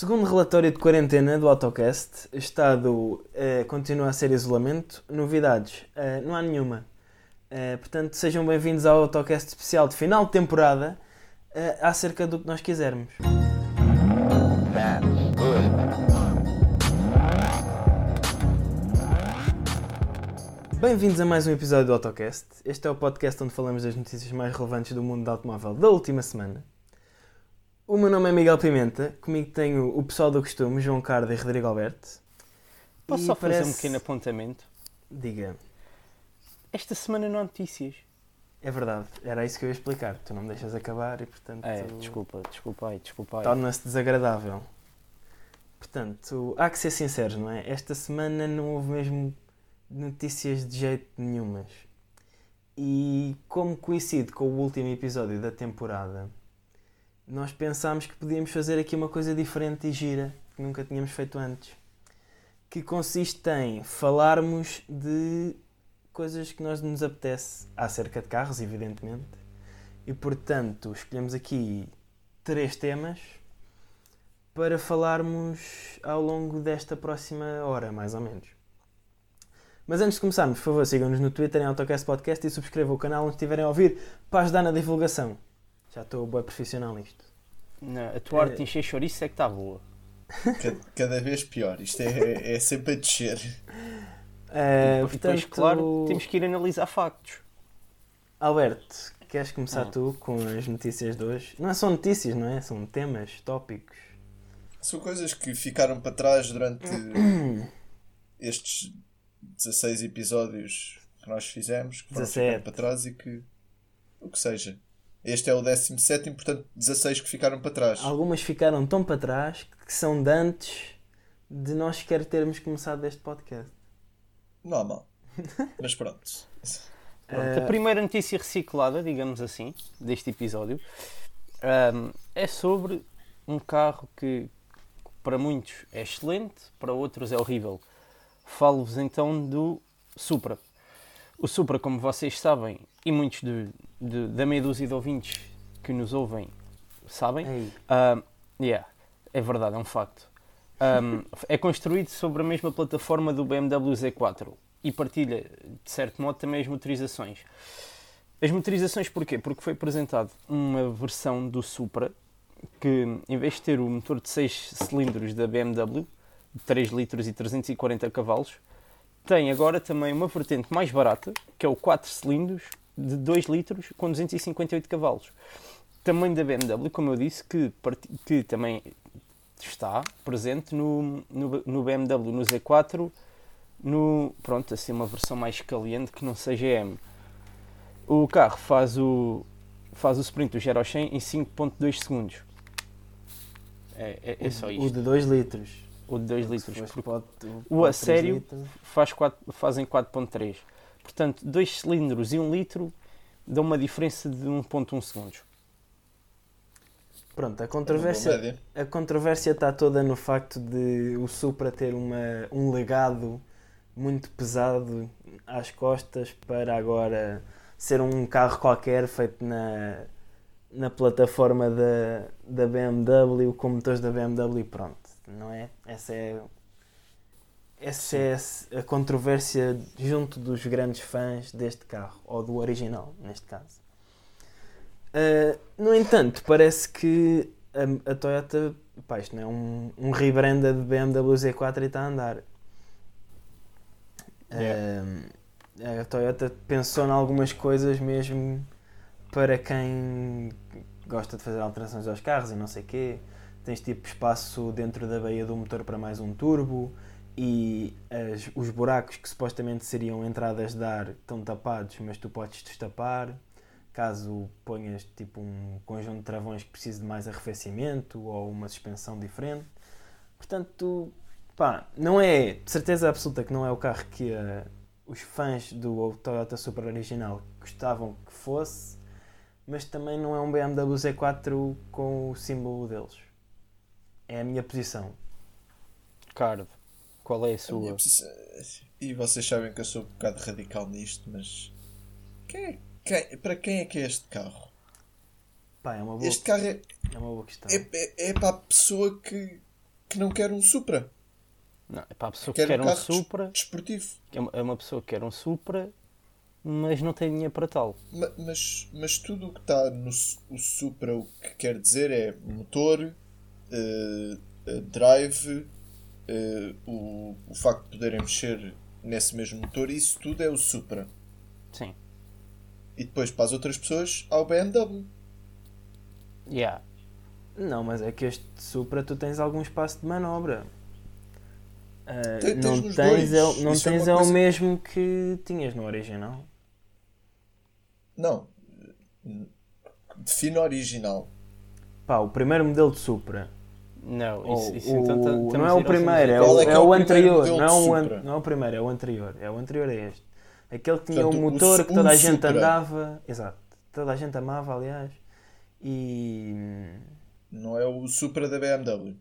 Segundo relatório de quarentena do Autocast, Estado eh, continua a ser isolamento. Novidades, eh, não há nenhuma. Eh, portanto, sejam bem-vindos ao Autocast especial de final de temporada acerca do que nós quisermos. Bem-vindos a mais um episódio do Autocast. Este é o podcast onde falamos das notícias mais relevantes do mundo do automóvel da última semana. O meu nome é Miguel Pimenta, comigo tenho o pessoal do costume, João Cardo e Rodrigo Alberto. Posso E só fazer um pequeno apontamento? Diga, Esta semana não há notícias. é verdade, era isso que eu ia explicar. Tu não me deixas acabar e, portanto, É, desculpa, desculpa aí, desculpa aí. torna-se desagradável. Portanto, há que ser sinceros, não é? Esta semana não houve mesmo notícias de jeito nenhumas. E como coincide com o último episódio da temporada, nós pensámos que podíamos fazer aqui uma coisa diferente e gira, que nunca tínhamos feito antes. Que consiste em falarmos de coisas que nós nos apetece acerca de carros, evidentemente. E portanto, escolhemos aqui três temas para falarmos ao longo desta próxima hora, mais ou menos. Mas antes de começarmos, por favor, sigam-nos no Twitter em Autocast Podcast e subscrevam o canal onde estiverem a ouvir para ajudar na divulgação. Já estou bem profissional nisto. Não, a tua arte É. de encher chouriço é que está boa. Cada, cada vez pior. Isto é, é sempre a descer. Eh, e depois, portanto, claro, temos que ir analisar factos. Alberto, queres começar Ah. tu com as notícias de hoje? Não são notícias, não é? São temas, tópicos. São coisas que ficaram para trás durante estes 16 episódios que nós fizemos. Que foram 17. ficando para trás e que. O que seja. Este é o 17, portanto 16 que ficaram para trás. Algumas ficaram tão para trás que são de antes de nós sequer termos começado este podcast. Não há mal. Mas pronto. Pronto, Eh, A primeira notícia reciclada, digamos assim, deste episódio, ahm, é sobre um carro que para muitos é excelente, para outros é horrível. Falo-vos então do Supra. O Supra, como vocês sabem, e muitos de- de- da meia dúzia de ouvintes que nos ouvem sabem, Um, yeah, é verdade, é um facto. Um, é construído sobre a mesma plataforma do BMW Z4 e partilha, de certo modo, também as motorizações. As motorizações porquê? Porque foi apresentado uma versão do Supra que, em vez de ter o motor de 6 cilindros da BMW, de 3 litros e 340 cavalos, tem agora também uma vertente mais barata, que é o 4 cilindros de 2 litros com 258 cavalos também da BMW, como eu disse, que, que também está presente no, no, no BMW, no Z4, no, pronto, assim uma versão mais caliente que não seja M. O carro faz o, faz o sprint do 0 ao 100 em 5.2 segundos. É, é, é só o isto. de 2 litros. O de 2 Se litros. fosse porque pode- o a sério faz 4, fazem 4.3. Portanto, 2 cilindros e 1 litro dão uma diferença de 1.1 segundos. Pronto, a É controvérsia, a controvérsia está toda no facto de o Supra ter uma, um legado muito pesado às costas para agora ser um carro qualquer feito na, na plataforma da, da BMW com motores da BMW e pronto, não é? Essa é, essa é a controvérsia junto dos grandes fãs deste carro, ou do original, neste caso. Uh, no entanto, parece que a, a Toyota, pá, isto não é um, um rebranda de BMW Z4 e está a andar. Uh, a Toyota pensou em algumas coisas mesmo para quem gosta de fazer alterações aos carros e não sei quê. Tens tipo espaço dentro da baía do motor para mais um turbo e as- os buracos que supostamente seriam entradas de ar estão tapados, mas tu podes destapar caso ponhas tipo um conjunto de travões que precise de mais arrefecimento ou uma suspensão diferente. Portanto, pá, não é de certeza absoluta que não é o carro que eh, os fãs do Toyota Supra original gostavam que fosse, mas também não é um BMW Z4 com o símbolo deles. É a minha posição. Cardo, qual é a A sua? minha posição- E vocês sabem que eu sou um bocado radical nisto, mas. Quem é- quem- para quem é que é este carro? Pá, é uma boa, Este carro é, é uma boa questão. é, é- é para a pessoa que que não quer um Supra. Não, é para a pessoa Quer que quer um um Supra, desportivo. é uma- é uma pessoa que quer um Supra, mas não tem dinheiro para tal. Ma- Mas, mas tudo o que está no o Supra, o que quer dizer é motor, drive, eh, o, o facto de poderem mexer nesse mesmo motor, isso tudo é o Supra. Sim. E depois, para as outras pessoas, há o BMW. Yeah. Não, mas é que este Supra tu tens algum espaço de manobra. Tem- tens não tens, é, não Isso é tens uma é o coisa- mesmo que tinhas no original. Não. Define original. Pá, o primeiro modelo de Supra. Não, isso, isso o- então ta- estamos não é o primeiro, é. Qual o, é é é o o anterior. Não é o, an- não é o primeiro, é o anterior. É o anterior a este. Aquele que tinha Portanto, um o motor Su- que toda o a gente Supra. andava. Exato. Toda a gente amava, aliás. E. Não é o Supra da BMW.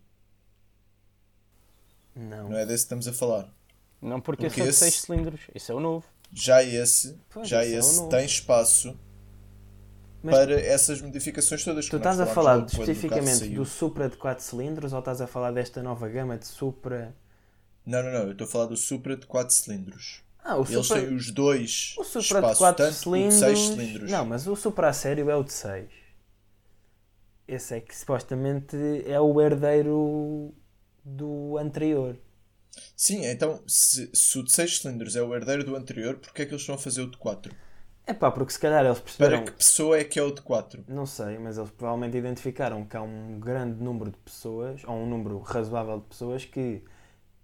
Não. Não é desse que estamos a falar. Não, porque Porque esse é de esse- 6 cilindros. Esse é o novo. Já esse, Pois, já esse é o esse tem espaço Mas para essas modificações todas que tu estás a falar especificamente do Supra de 4 cilindros ou estás a falar desta nova gama de Supra? Não, não, não. Eu estou a falar do Supra de 4 cilindros. Ah, o Eles Supra, têm os dois o Supra de espaços, 4 tanto o de cilindros. 6 cilindros. Não, mas o Supra a sério é o de 6. Esse é que supostamente é o herdeiro do anterior. Sim, então se, se o de 6 cilindros é o herdeiro do anterior, porque é que eles estão a fazer o de 4? É pá, porque se calhar eles Para perceberam. que pessoa é que é o de 4? Não sei, mas eles provavelmente identificaram que há um grande número de pessoas, ou um número razoável de pessoas que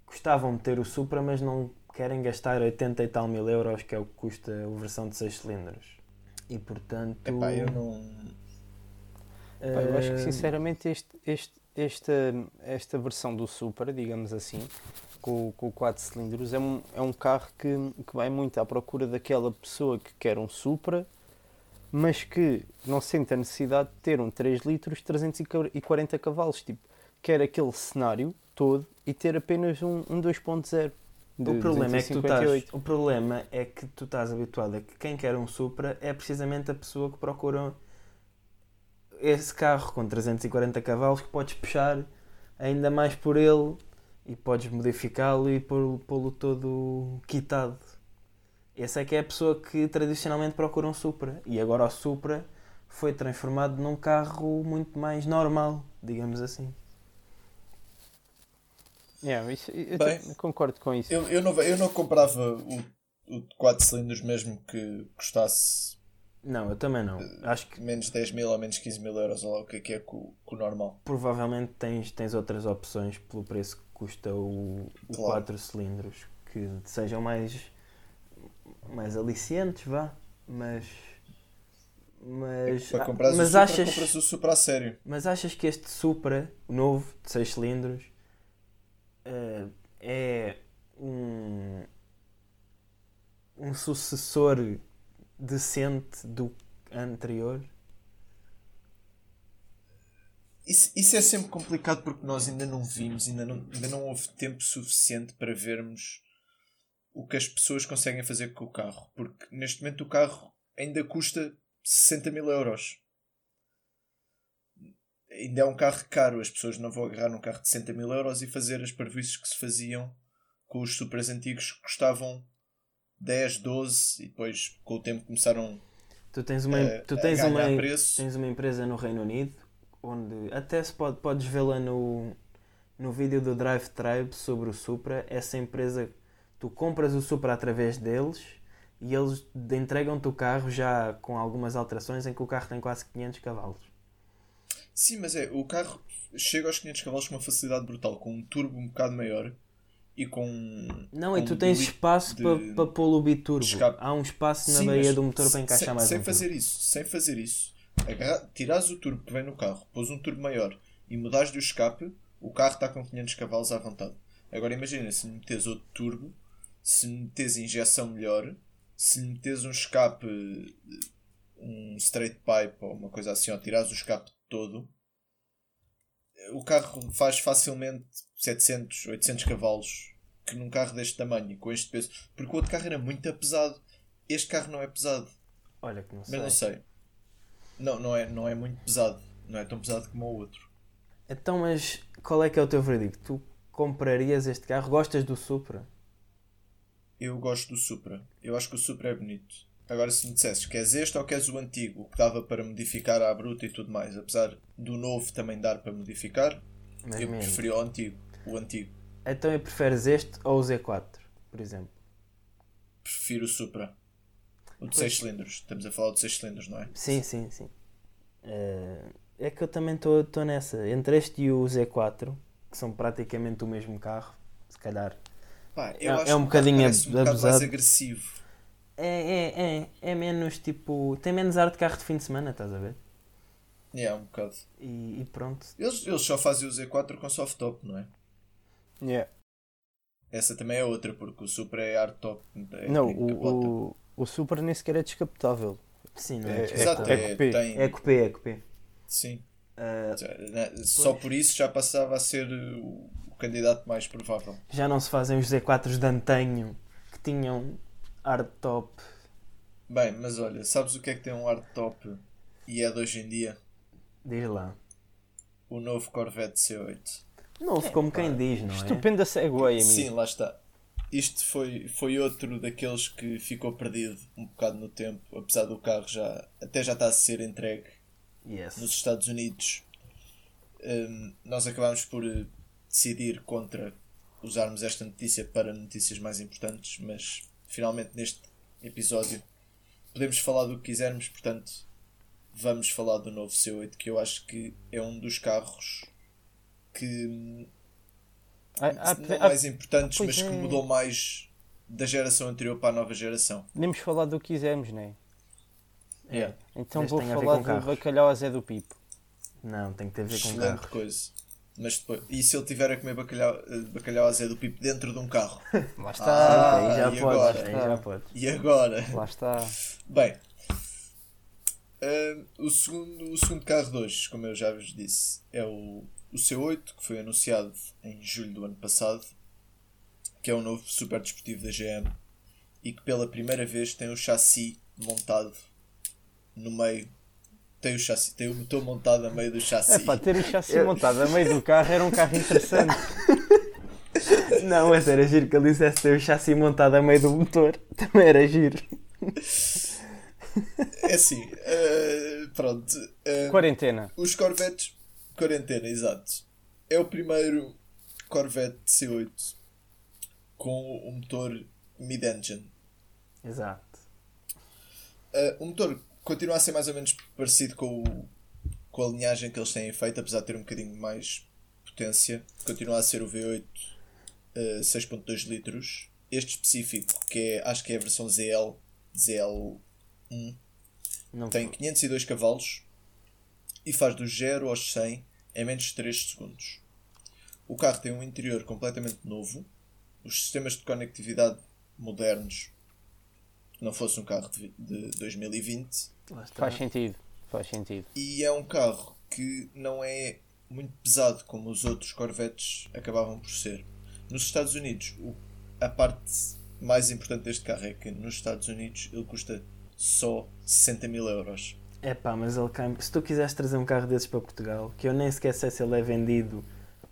gostavam de ter o Supra, mas não querem gastar 80 e tal mil euros, que é o que custa a versão de 6 cilindros. E portanto. Epá, eu não. Pá, eu acho que sinceramente este, este, esta, esta versão do Supra, digamos assim, com, com 4 cilindros, é um, é um carro que, que vai muito à procura daquela pessoa que quer um Supra, mas que não sente a necessidade de ter um 3 litros 340 cavalos. Tipo, quer aquele cenário todo e ter apenas um, um 2.0. de O problema, é que tu estás, 258. o problema é que tu estás habituado a que quem quer um Supra é precisamente a pessoa que procura esse carro com 340 cavalos que podes puxar ainda mais por ele e podes modificá-lo e pô- pô-lo todo quitado. Essa é que é a pessoa que tradicionalmente procura um Supra e agora o Supra foi transformado num carro muito mais normal, digamos assim. Yeah, isso- eu Bem, concordo com isso. Eu, eu, não, eu não comprava o, o de 4 cilindros mesmo que custasse Não, eu também não. Acho que menos 10 mil ou menos 15 mil euros, ou lá o que é que é com, com o normal. provavelmente tens, tens outras opções pelo preço custa o, o Claro. 4 cilindros que sejam mais, mais alicientes, vá. Mas. Mas, Para comprar o mas, Supra, achas, compras o Supra a sério. mas achas que este Supra, o novo, de 6 cilindros, eh, é um, um sucessor decente do anterior? Isso, isso é sempre complicado porque nós ainda não vimos, ainda não, ainda não houve tempo suficiente para vermos o que as pessoas conseguem fazer com o carro. Porque neste momento o carro ainda custa 60 mil euros. Ainda é um carro caro. As pessoas não vão agarrar num carro de 60 mil euros e fazer as parvoices que se faziam com os supers antigos que custavam 10, 12 e depois com o tempo começaram Tu tens uma, a, tu tens uma, preço. Tens uma empresa no Reino Unido onde até se pode, podes vê-la no, no vídeo do Drive Tribe sobre o Supra. Essa empresa, tu compras o Supra através deles e eles entregam-te o carro já com algumas alterações em que o carro tem quase 500 cavalos. Sim, mas é, o carro chega aos 500 cavalos com uma facilidade brutal, com um turbo um bocado maior e com. Não, e com tu um tens espaço de- para pa pô-lo biturbo. escape. Há um espaço na Sim, baía do motor para sem- encaixar mais sem um fazer turbo. isso, sem fazer isso, agarrar, tirares o turbo que vem no carro, pôs um turbo maior e mudares de escape, o carro está com 500 cavalos à vontade. Agora imagina se lhe metes outro turbo, se lhe metes injeção melhor, se lhe metes um escape, um straight pipe ou uma coisa assim, ou tirares o escape todo, o carro faz facilmente 700, 800 cavalos que num carro deste tamanho e com este peso, porque o outro carro era muito pesado. Este carro não é pesado. Olha que não Mas sei. não sei. Não, não é, não é muito pesado. Não é tão pesado como o outro. Então, mas qual é que é o teu veredicto? Tu comprarias este carro? Gostas do Supra? Eu gosto do Supra. Eu acho que o Supra é bonito. Agora, se me dissesses queres este ou queres o antigo, o que dava para modificar à bruta e tudo mais, apesar do novo também dar para modificar, Mas eu menos. preferi o antigo. O antigo. Então, eu preferes este ou o Z4, por exemplo? Prefiro o Supra. O de Pois. 6 cilindros. Estamos a falar de 6 cilindros, não é? Sim, sim, sim. Eh, é que eu também estou nessa. Entre este e o Z4, que são praticamente o mesmo carro, se calhar. Pá, É- é um bocadinho um bocado mais abusado. agressivo. É, é, é, é menos tipo. Tem menos ar de carro de fim de semana, estás a ver? É, um bocado. E, e pronto. Eles, eles só fazem o Z4 com soft top, não é? Yeah. Essa também é outra, porque o Supra é hardtop. É Não, o, o, o Super nem sequer é descapotável. Sim, não É- é? é- Exato, é, coupé. tem. É coupé, é coupé. Sim. Eh, né, Só por isso já passava a ser o, o candidato mais provável. já não se fazem os Z4s de antanho que tinham hardtop. Bem, mas olha, sabes o que é que tem um hardtop e é de hoje em dia? Diz lá. O novo Corvette C8. Novo, como quem diz, não é? Estupenda segue, amigo. Sim, lá está. Isto foi, foi outro daqueles que ficou perdido um bocado no tempo, apesar do carro já até já está a ser entregue Yes. nos Estados Unidos. Hum, nós acabámos por eh, decidir contra usarmos esta notícia para notícias mais importantes, mas finalmente neste episódio podemos falar do que quisermos, portanto vamos falar do novo C8 que eu acho que é um dos carros que Há- há- não há- mais importantes, mas que é. mudou mais da geração anterior para a nova geração. Podemos falar do que quisermos, não é? É. Então vou falar do carros. bacalhau a Zé do Pipo. Não, tem que ter a ver com Excelente carros. coisa. Mas depois, e se ele tiver a comer bacalhau, eh, bacalhau a Zé do Pipo dentro de um carro? Lá Ah, está. aí já e pode, agora? aí já pode. E agora? Lá está. Bem, eh, o, segundo, o segundo carro de hoje, como eu já vos disse, é o, o C8, que foi anunciado em julho do ano passado, que é o novo super desportivo da GM e que pela primeira vez tem o chassi montado no meio. Tem o chassi, tem o motor montado a meio do chassi. É pá, ter o chassi montado a meio do carro era um carro interessante. Não, mas era giro que ele dissesse ter o chassi montado a meio do motor. Também era giro. É assim, eh, pronto. eh, Quarentena. os Corvettes, quarentena, exato. É o primeiro Corvette C8 com o motor mid-engine. Exato. Uh, o motor continua a ser mais ou menos parecido com, o- com a linhagem que eles têm feito, apesar de ter um bocadinho mais potência. Continua a ser o V8 uh, 6.2 litros. Este específico, que é, acho que é a versão ZL, ZL1, Não tem 502 cavalos e faz do 0 aos 100 em menos de 3 segundos. O carro tem um interior completamente novo, os sistemas de conectividade modernos, não fosse um carro de, de 2020, Lá está. Faz sentido. Faz sentido. e é um carro que não é muito pesado como os outros Corvettes acabavam por ser. Nos Estados Unidos, o- a parte mais importante deste carro é que nos Estados Unidos ele custa só 60 mil euros. É pá, mas ele cai... se tu quiseres trazer um carro desses para Portugal, que eu nem sequer sei se ele é vendido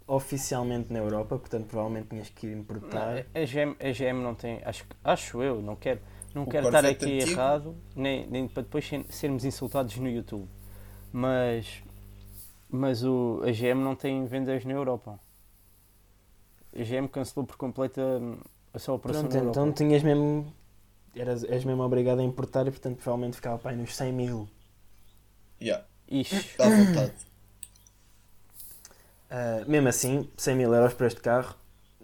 oficialmente na Europa, portanto provavelmente tinhas que ir importar. Não, a, GM, a GM não tem. Acho, acho eu, não quero, não O quero estar aqui antigo? errado, nem, nem para depois ser- sermos insultados no YouTube. Mas. Mas o, a GM não tem vendas na Europa. A GM cancelou por completo a, a sua operação Pronto, na Europa. então tinhas mesmo. Eras, és mesmo obrigado a importar e portanto provavelmente ficava para aí nos 100 mil. Yeah, Ixi, dá vontade. Uh, mesmo assim, 100 mil euros para este carro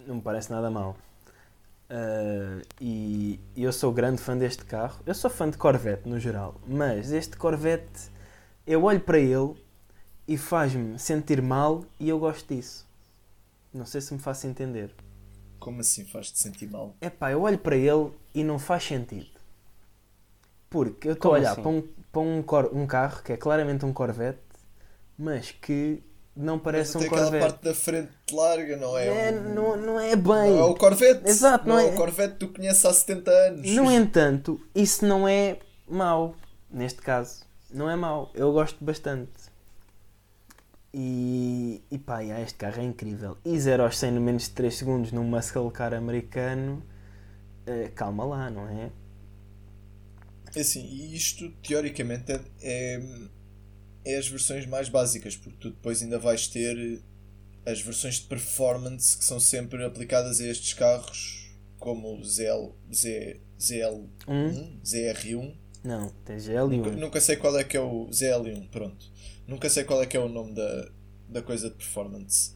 não me parece nada mal. Uh, e eu sou grande fã deste carro. Eu sou fã de Corvette no geral, mas este Corvette eu olho para ele e faz-me sentir mal e eu gosto disso. Não sei se me faço entender. Como assim faz-te sentir mal? É pá, eu olho para ele e não faz sentido. Porque eu estou a olhar assim? para, um, para um, cor- um carro que é claramente um Corvette, mas que não parece Mas um tem aquela Corvette. parte da frente larga, não é? É, um- não, não é bem. não é o Corvette. Exato, não não, é- é o Corvette que tu conheces há 70 anos. No entanto, isso não é mau. Neste caso, não é mau. Eu gosto bastante. E, e pá, yeah, este carro é incrível. E 0 aos 100 no menos de 3 segundos num muscle car americano, eh, calma lá, não? É Assim, e isto teoricamente é, é, é as versões mais básicas, porque tu depois ainda vais ter as versões de performance que são sempre aplicadas a estes carros, como o ZL, Z, ZL1, Um? ZR1. Não, tem GL e Nunca, nunca sei qual é que é o ZL1, pronto. Nunca sei qual é que é o nome da, da coisa de performance.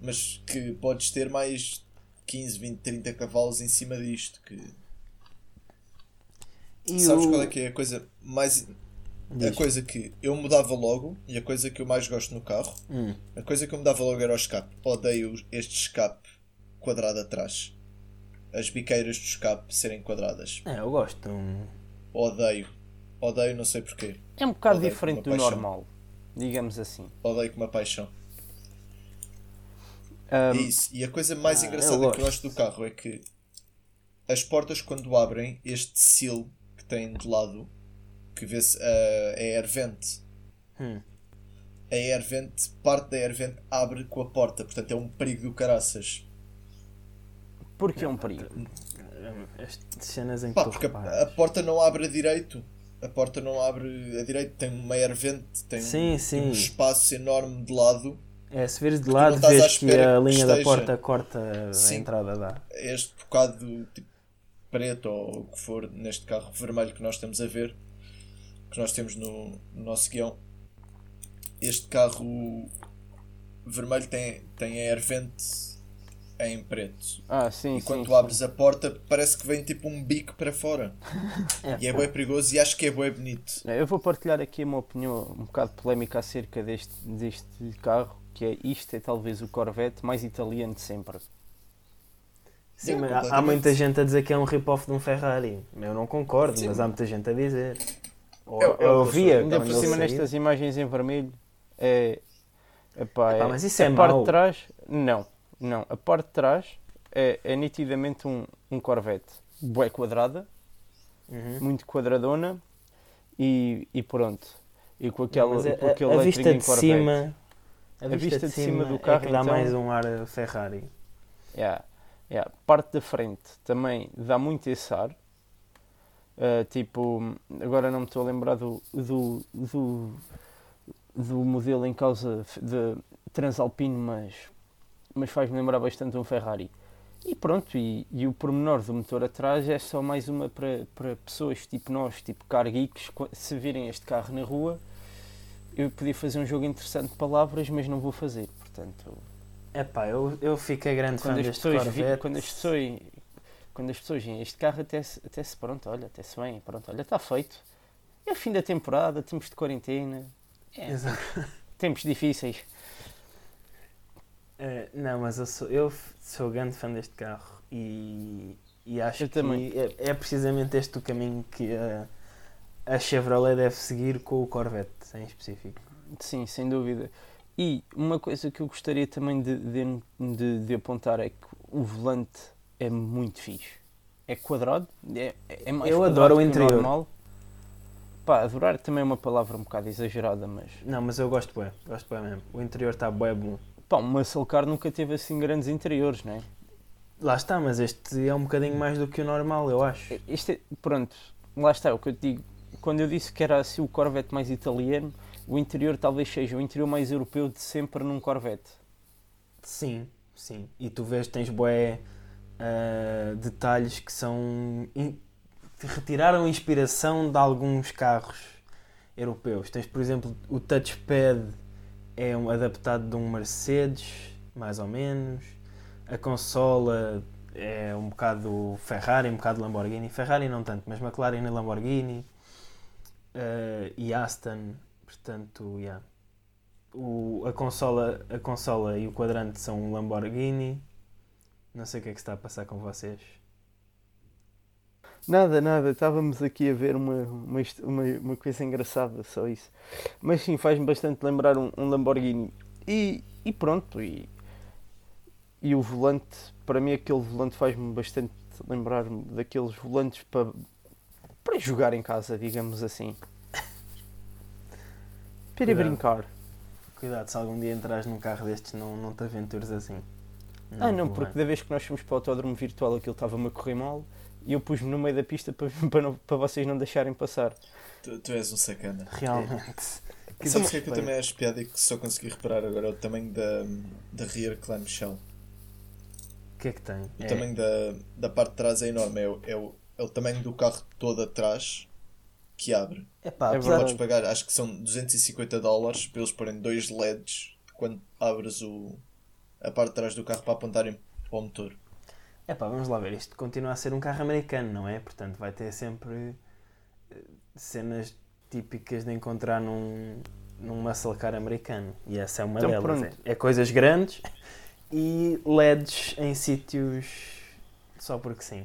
Mas que podes ter mais 15, 20, 30 cavalos em cima disto. Que... E Sabes o- qual é que é a coisa mais. A Diz. coisa que eu mudava logo e a coisa que eu mais gosto no carro, Hum. a coisa que eu mudava logo era o escape. Odeio este escape quadrado atrás. As biqueiras do escape serem quadradas. É, eu gosto. Um... Odeio. Odeio, não sei porquê. É um bocado Odeio diferente do paixão. normal, digamos assim. Odeio com uma paixão. É isso. E a coisa mais Ah, engraçada eu que eu gosto. acho do carro é que as portas quando abrem, este seal tem de lado, que vê-se uh, é air vent. Hum. A air vent, parte da air vent abre com a porta, portanto é um perigo do caraças. porque é um perigo. Estas cenas em que Pá, porque a, a porta não abre a direito. A porta não abre a direito, tem uma air vent, tem, um- Sim, tem sim. um espaço enorme de lado. É, se vires de lado, vês que a que linha da esteja. porta corta a Sim. entrada dá. este bocado tipo, preto ou o que for neste carro vermelho que nós estamos a ver, que nós temos no, no nosso guião. Este carro vermelho tem, tem air vent em preto. Ah, sim, E sim. quando tu sim. abres a porta parece que vem tipo um bico para fora. É, E é bem perigoso e acho que é bem bonito. Eu vou partilhar aqui uma opinião um bocado polémica acerca deste, deste carro, que é isto é talvez o Corvette mais italiano de sempre. Sim, É, mas há- muita gente a dizer que é um rip-off de um Ferrari. Eu não concordo, Sim. mas há muita gente a dizer. Ou, Eu- eu- eu ouvia Ainda por cima nestas imagens em vermelho é, epá, Epá, é- mas isso é a parte de trás não, não, a parte de trás é, é nitidamente um, um Corvette bué quadrada, Uhum. muito quadradona e, e pronto. E com aquela Mas a, com aquele a, a vista de Corvette. cima, a vista, de cima do é carro, que dá então- mais um ar a Ferrari. Yeah, yeah. Parte da frente também dá muito esse ar. Uh, tipo, agora não me estou a lembrar do, do, do, do modelo em causa de Transalpino, mas, mas faz-me lembrar bastante um Ferrari. E pronto, e, e o pormenor do motor atrás é só mais uma para, para pessoas tipo nós, tipo car geeks, se virem este carro na rua, eu podia fazer um jogo interessante de palavras, mas não vou fazer, portanto... Epá, eu, eu fiquei grande fã quando as, deste pessoas vi- Corvette. quando as pessoas quando as pessoas veem este carro até se, até se pronto olha até se bem pronto olha está feito é o fim da temporada tempos de quarentena é, Exato. tempos difíceis Eh, não, mas eu sou, eu sou grande fã deste carro e, e acho Eu que também. é, é precisamente este o caminho que a, a Chevrolet deve seguir com o Corvette em específico. sim sem dúvida e uma coisa que eu gostaria também de, de, de, apontar é que o volante é muito fixe é quadrado é, é mais Eu adoro o interior. normal pá adorar também é uma palavra um bocado exagerada mas Não, mas eu gosto bem, gosto bem mesmo. O interior está bem bom. pá o muscle car nunca teve assim grandes interiores não é Lá está, mas este é um bocadinho mais do que o normal, eu acho. Este é- pronto, lá está é o que eu te digo. Quando eu disse que era assim o Corvette mais italiano, o interior talvez seja o interior mais europeu de sempre num Corvette. Sim, sim. E tu vês, tens bué ah, detalhes que são. in- retiraram inspiração de alguns carros europeus. Tens, por exemplo, o touchpad é um adaptado de um Mercedes, mais ou menos. A consola é um bocado Ferrari, um bocado Lamborghini. Ferrari não tanto, mas McLaren e Lamborghini. Ah, e Aston. Portanto, yeah. O, a, consola, a consola e o quadrante são um Lamborghini. Não sei o que é que está a passar com vocês. Nada, nada, estávamos aqui a ver uma, uma, uma, uma coisa engraçada, só isso. Mas sim, faz-me bastante lembrar um, um Lamborghini. E, e pronto, e, e o volante, para mim aquele volante faz-me bastante lembrar daqueles volantes para, para jogar em casa, digamos assim. Ir Cuidado. brincar. Cuidado, se algum dia entras num carro destes, não, não te aventures assim. ah, não, porque bem. da vez que nós fomos para o autódromo virtual aquilo estava-me a correr mal e eu pus-me no meio da pista para, para, não- para vocês não deixarem passar. Tu, tu és um sacana. Realmente. Que Sabes o que é que eu também acho piada e que só consegui reparar agora? É o tamanho da, da rear clamshell. O que é que tem? O É- tamanho da, da parte de trás é enorme. É, o- é, o, é o tamanho do carro todo atrás que abre. Epá, É apesar Podes de- pagar, acho que são 250 dólares para eles porem dois LEDs quando abres o, a parte de trás do carro para apontarem para o motor. Epá, vamos lá ver, isto continua a ser um carro americano, não é? Portanto, vai ter sempre eh, cenas típicas de encontrar num, num muscle car americano. E essa é uma Então, delas. É, é coisas grandes e LEDs em sítios só porque sim.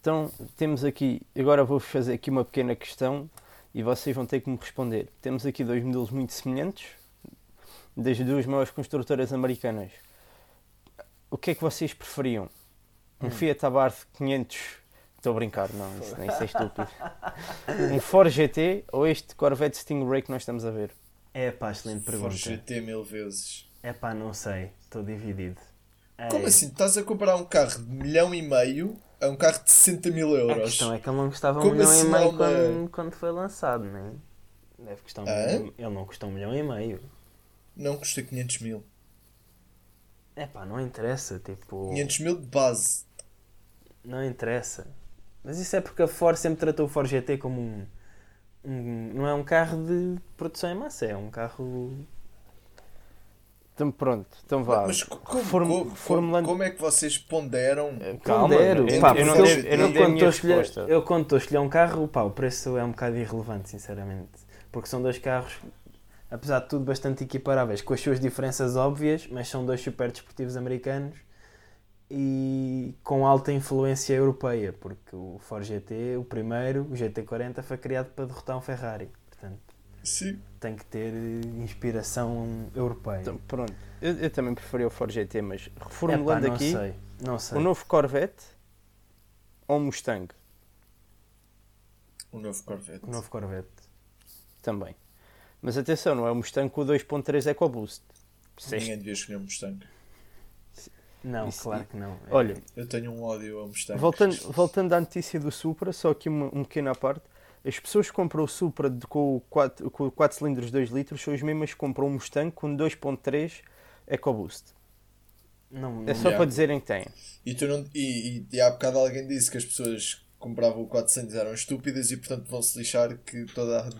Então temos aqui, agora vou fazer aqui uma pequena questão e vocês vão ter que me responder. Temos aqui dois modelos muito semelhantes das duas maiores construtoras americanas. O que é que vocês preferiam? Um Hum. Fiat Abarth 500? Estou a brincar, não, isso, isso é estúpido. Um Ford GT ou este Corvette Stingray que nós estamos a ver? É pá, excelente pergunta. For GT mil vezes. É pá, não sei, estou dividido. Como É, assim? Estás a comprar um carro de milhão e meio a um carro de 60 mil A euros? questão é que ele não custava um Como milhão assim, e meio Alma? quando, quando foi lançado, não é? Deve custar um Hã? milhão. Ele não custa um milhão e meio. Não custa 500 mil. É pá, não interessa, tipo. 500 mil de base. Não interessa. Mas isso é porque a Ford sempre tratou o Ford GT como um, um- Não é um carro de produção em massa, é um carro. Então pronto, então vá. Mas co- como, Reform- como- reformulando- como é que vocês ponderam? Calma, Pondero. eu, Pá, eu não dei quando escolher, eu quando estou a escolher um carro, pá, o preço é um bocado irrelevante, sinceramente. Porque são dois carros, apesar de tudo, bastante equiparáveis, com as suas diferenças óbvias, mas são dois super desportivos americanos e com alta influência europeia, porque o Ford GT, o primeiro, o GT40, foi criado para derrotar um Ferrari. Portanto, Sim. Tem que ter eh, inspiração europeia. Então, pronto, eu, eu também preferia o Ford GT, mas Epá, reformulando não aqui, sei, não sei. o novo Corvette ou o Mustang O novo Corvette. O novo Corvette. também. Mas atenção, não é o Mustang com o 2.3 EcoBoost. Este- Ninguém devia escolher um Mustang. Não, Isso- claro que não. Olha, Eu tenho um ódio ao Mustang. voltando, voltando à notícia do Supra, só aqui uma, um pequeno à parte. As pessoas que compram o Supra de- com o 4, com o 4 cilindros 2 litros são as mesmas que compram o Mustang com 2.3 EcoBoost. não, É não- só Yeah. para dizerem que têm. E, tu não, e, e, e há bocado alguém disse que as pessoas que compravam o 400 eram estúpidas e portanto vão se lixar que toda a-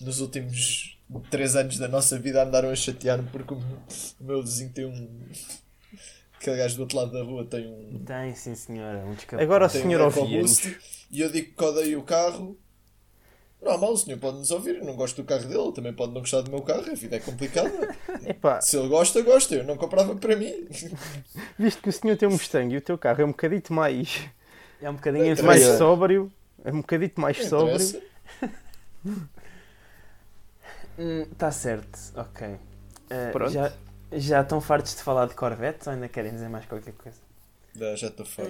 nos últimos 3 anos da nossa vida andaram a chatear-me porque o meu, o meu vizinho tem um. Aquele gajo do outro lado da rua tem um. Tem, sim senhora, um descapado. Agora, tem senhor um. EcoBoost e eu digo que odeio o carro. Normal, o senhor pode nos ouvir, eu não gosto do carro dele, ele também pode não gostar do meu carro, a vida é complicada. Epá, Se ele gosta, gosta, eu não comprava para mim. visto que o senhor tem um Mustang e o teu carro é um bocadito mais, É um bocadinho Não mais sóbrio, é um bocadito mais Não sóbrio. Está Hum, certo, ok. Eh, Pronto. Já, já estão fartos de falar de Corvettes ou ainda querem dizer mais qualquer coisa?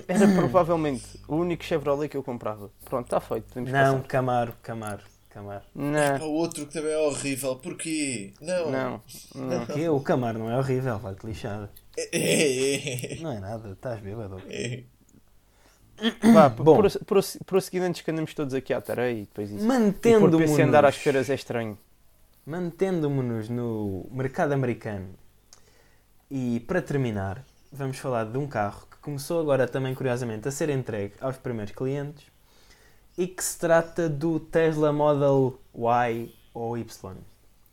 Era provavelmente o único Chevrolet que eu comprava. Pronto, está feito, podemos Não, passar. Camaro, Camaro, Camaro. Não, Há outro que também é horrível, porquê? Não. não, não. O quê? O Camaro não é horrível, vai-te lixar. Não é nada, estás bêbado. Vá, Bom. prosse- prosse- prosseguindo antes que andamos todos aqui à tareia e depois isso. Mantendo-me PC andar às feiras é estranho. Mantendo-nos no mercado americano. E para terminar, vamos falar de um carro que começou agora também, curiosamente, a ser entregue aos primeiros clientes e que se trata do Tesla Model Y ou Y.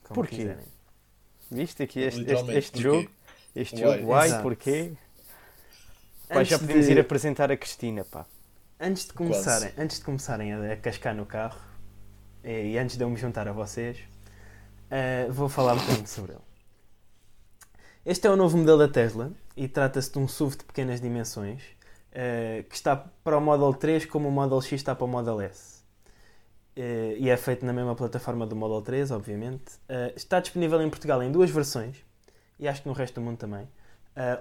Como Porquê? quiserem. Viste aqui este, este, este porquê? jogo? Este Why? jogo, why, Exato. porquê? Pá, já Antes podemos de- ir apresentar a Cristina, pá. Antes de começarem, antes de começarem a, a cascar no carro e, e antes de eu me juntar a vocês, eh, vou falar um bocadinho sobre ele. Este é o novo modelo da Tesla e trata-se de um SUV de pequenas dimensões eh, que está para o Model 3 como o Model X está para o Model S. Eh, e é feito na mesma plataforma do Model 3, obviamente. Eh, está disponível em Portugal em duas versões e acho que no resto do mundo também: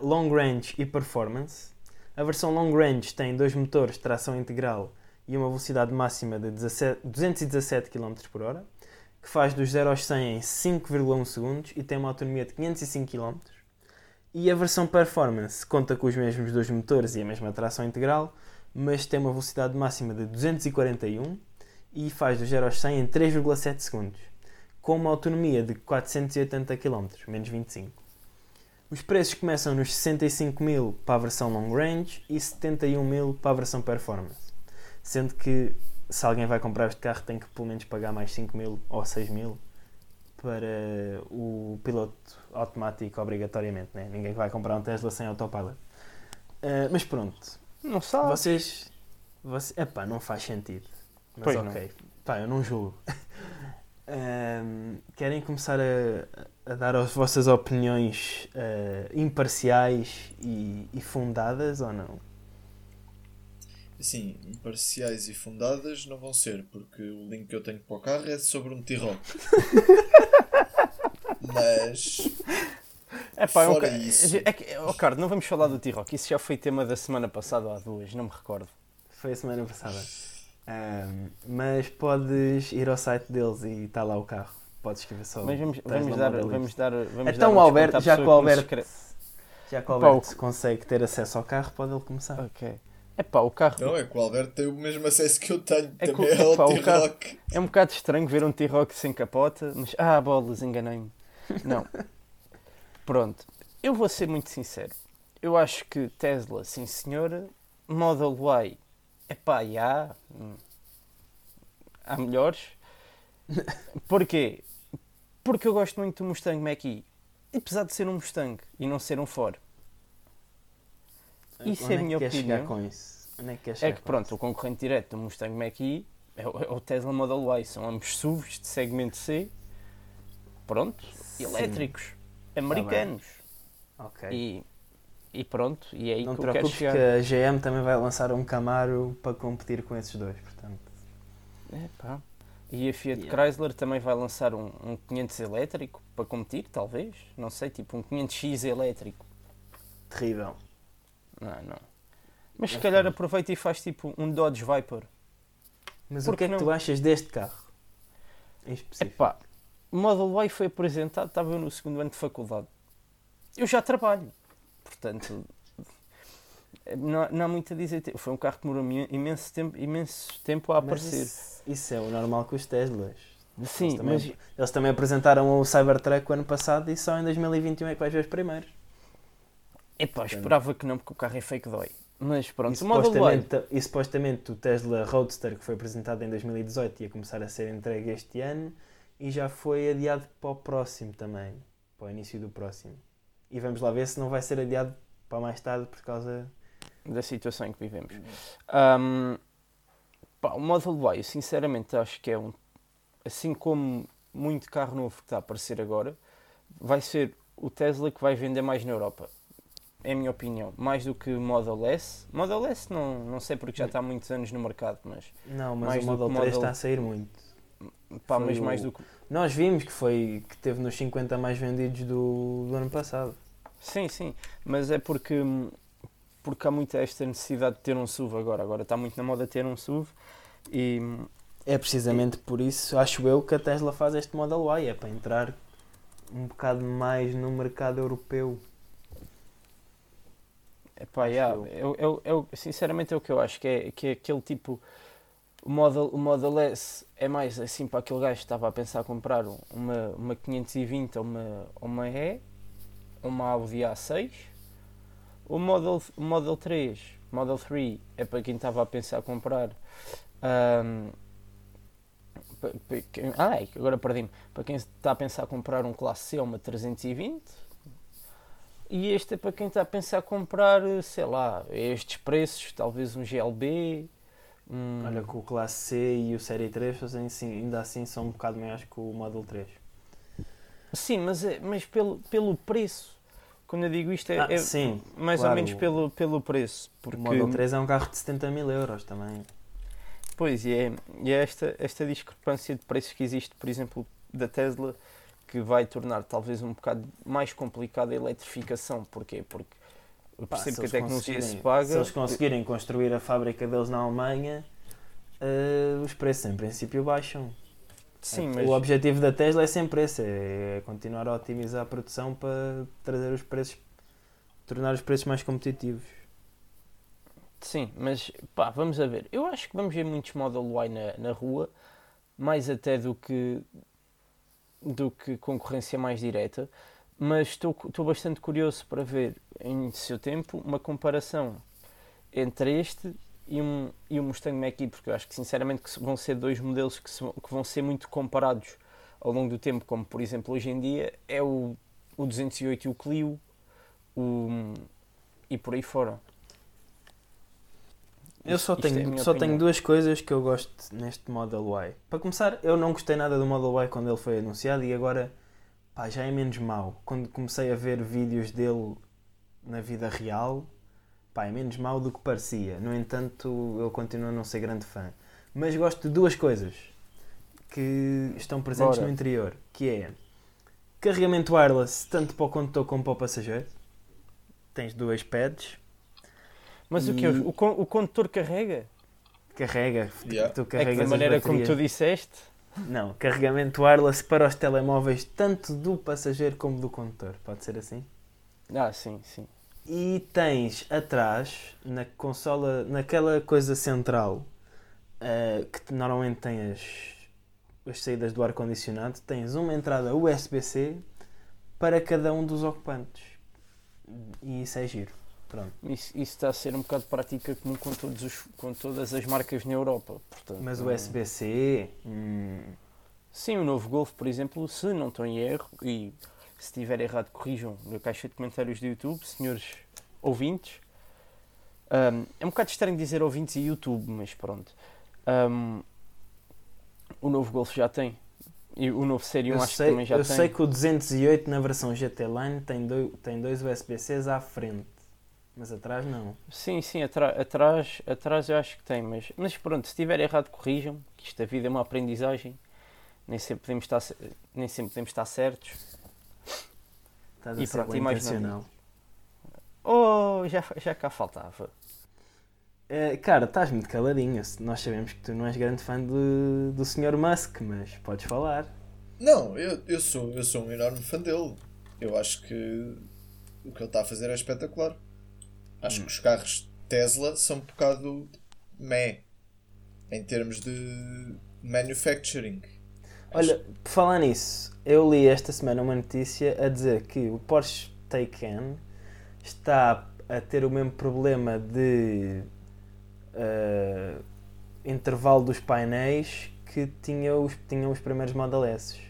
Long Range e Performance. A versão Long Range tem dois motores tração integral e uma velocidade máxima de 17 217 km por hora. que faz dos 0 aos 100 em 5,1 segundos e tem uma autonomia de 505 km. E a versão Performance conta com os mesmos dois motores e a mesma tração integral, mas tem uma velocidade máxima de 241 e faz dos 0 aos 100 em 3,7 segundos, com uma autonomia de 480 km, menos 25. Os preços começam nos 65 mil para a versão long range e 71 mil para a versão performance, sendo que se alguém vai comprar este carro tem que pelo menos pagar mais 5 mil ou 6 mil para o piloto automático obrigatoriamente, né? ninguém vai comprar um Tesla sem autopilot. Uh, mas pronto, Não sabe. vocês, você, epá, não faz sentido. Mas Pois ok, pá, eu não julgo. Ahm, querem começar a, a dar as vossas opiniões ah, imparciais e, e fundadas ou não? Assim, imparciais e fundadas não vão ser, porque o link que eu tenho para o carro é sobre um T-Rock. Mas, É pá, é um Fora isso. É que, oh, Ricardo, não vamos falar do T-Rock. Isso já foi tema da semana passada ou há duas, não me recordo. Foi a semana passada. Ahm, mas podes ir ao site deles e está lá o carro. Podes escrever só. Mas vamos, vamos dar. Vamos dar, vamos Então dar um o Alberto, já que o Alberto, escreve- já que o Pá, Alberto o- consegue ter acesso ao carro, pode ele começar. Ok. É pá, o carro. não, é que o Alberto tem o mesmo acesso que eu tenho. É que Também o- é o carro- T-Rock. É um bocado estranho ver um T-Rock sem capota, mas. Ah, bolas, enganei-me. Não. Pronto. Eu vou ser muito sincero. Eu acho que Tesla, sim senhora. Model Y, é pá, já. hum, Há melhores. Porquê? Porque eu gosto muito do Mustang Mach-E. Apesar de ser um Mustang e não ser um Ford. Isso Onde é a minha chegar opinião. com isso? Onde é que É que com pronto, o concorrente direto do Mustang Mach-E é o, é o Tesla Model Y. São ambos SUVs de segmento C. Pronto, Sim. elétricos, americanos. Ok. E, e pronto, e é aí não te que quero preocupes que a GM também vai lançar um Camaro para competir com esses dois, portanto. É, pá. E a Fiat Yeah. Chrysler também vai lançar um, um 500 elétrico para competir, talvez. Não sei, tipo um 500X elétrico. Terrível. Não, não. Mas se Mas calhar aproveita e faz tipo um Dodge Viper. Mas Por o que é que que tu não? achas deste carro? Em específico. Epá, Model Y foi apresentado, estava eu no segundo ano de faculdade. Eu já trabalho, portanto, não, há- não há muito a dizer. Foi um carro que demorou imen- imenso tempo, imenso tempo a aparecer. Isso, isso é o normal com os Teslas. Sim, eles também- mas Eles também apresentaram o Cybertruck o ano passado e só em 2021 é que vais ver os primeiros. epá, esperava que não, porque o carro é fake dói. Mas pronto, e, o Model Y. supostamente, e supostamente o Tesla Roadster que foi apresentado em 2018 ia começar a ser entregue este ano e já foi adiado para o próximo também, para o início do próximo. E vamos lá ver se não vai ser adiado para mais tarde por causa. da situação em que vivemos. Ahm, pá, o Model Y, eu sinceramente acho que é um. Assim como muito carro novo que está a aparecer agora, vai ser o Tesla que vai vender mais na Europa. É a minha opinião. Mais do que o Model S. Model S não, não sei porque já está há muitos anos no mercado, mas. Não, mas Mais o Model o 3 Model- está a sair muito. Pá, Foi mas o- mais do que. Nós vimos que foi que teve nos 50 mais vendidos do, do ano passado. Sim, sim. Mas é porque. Porque há muita esta necessidade de ter um SUV agora. Agora está muito na moda ter um SUV e. É precisamente por isso, acho eu, que a Tesla faz este Model Y, é para entrar um bocado mais no mercado europeu. Epá, yeah, eu, eu, eu- sinceramente é o que eu acho, que é, que é aquele tipo. O Model, o Model S é mais assim para aquele gajo que estava a pensar comprar uma, uma 520 ou uma, uma E, uma Audi A6. O Model, Model 3, Model 3 é para quem estava a pensar comprar. ahm, pa- pa- quem- ai, agora perdi-me. Para quem está a pensar comprar um Classe C ou uma 320. E este é para quem está a pensar comprar, sei lá, estes preços, talvez um GLB. Um... Olha que o Classe C e o Série 3 fazem assim, ainda assim são um bocado maiores que o Model 3. Sim, mas, é- mas pelo, pelo preço. Quando eu digo isto é, Ah, é sim, mais claro. ou menos pelo, pelo preço. o Porque, Model 3 é um carro de 70 mil euros também. Pois, e é, e é esta, esta discrepância de preços que existe, por exemplo, da Tesla, que vai tornar talvez um bocado mais complicada a eletrificação. Porquê? Porque eu Pá, percebo se que a eles tecnologia se conseguirem- paga. Se eles conseguirem construir a fábrica deles na Alemanha, eh, os preços em princípio baixam. Sim, É, mas O objetivo da Tesla é sempre esse, é continuar a otimizar a produção para trazer os preços, tornar os preços mais competitivos. Sim, mas pá, vamos a ver. Eu acho que vamos ver muitos Model Y na, na rua, mais até do que do que concorrência mais direta, mas estou, estou bastante curioso para ver em seu tempo uma comparação entre este e um, e um Mustang Mach-E, porque eu acho que sinceramente que vão ser dois modelos que, se vão- que vão ser muito comparados ao longo do tempo, como por exemplo hoje em dia é o, o 208 e o Clio o, e por aí fora. Eu só Isto- é a tenho, minha só opinião. tenho duas coisas que eu gosto neste Model Y. Para começar, eu não gostei nada do Model Y quando ele foi anunciado e agora pá, já é menos mau. Quando comecei a ver vídeos dele na vida real, pá, é menos mau do que parecia. No entanto, eu continuo a não ser grande fã. Mas gosto de duas coisas que estão presentes Bora. no interior, que é carregamento wireless tanto para o condutor como para o passageiro. Tens duas pads, Mas o que E- o, con- o condutor carrega? carrega, Yeah. tu É que carregas da as maneira como tu disseste, Não, carregamento wireless para os telemóveis, tanto do passageiro como do condutor. Pode ser assim? ah, sim, sim. E tens atrás, na consola, naquela coisa central, eh, que te- normalmente tem as, as saídas do ar-condicionado, tens uma entrada USB-C para cada um dos ocupantes. E isso é giro. Pronto. Isso, isso está a ser um bocado prática comum com, todos os, com todas as marcas na Europa. Portanto, Mas o não- USB-C. hum, Sim, o novo Golf, por exemplo, se não estou em erro, e se estiver errado, corrijam na caixa de comentários do YouTube, senhores ouvintes. Ahm, é um bocado estranho dizer ouvintes e YouTube, mas pronto. Ahm, o novo Golf já tem. E o novo Série 1 eu acho sei, que também já eu tem. sei que o 208 na versão GT Line tem, dois, tem dois USB-Cs à frente, mas atrás não. Sim, sim, atrás, atrás eu acho que tem, mas, mas pronto, se estiver errado, corrijam, que isto a vida é uma aprendizagem, nem sempre podemos estar, nem sempre podemos estar certos. Estás a E ser pronto, e mais intencional. Oh, já, já cá faltava. É, cara, estás muito caladinho. Nós sabemos que tu não és grande fã de, do Sr. Musk, mas podes falar. Não, eu, eu, sou, eu sou um enorme fã dele. Eu acho que o que ele está a fazer é espetacular. Acho que os carros Tesla são um bocado meh em termos de manufacturing. Olha, por falar nisso, eu li esta semana uma notícia a dizer que o Porsche Taycan está a ter o mesmo problema de eh, intervalo dos painéis que tinha os, tinham os primeiros Model S.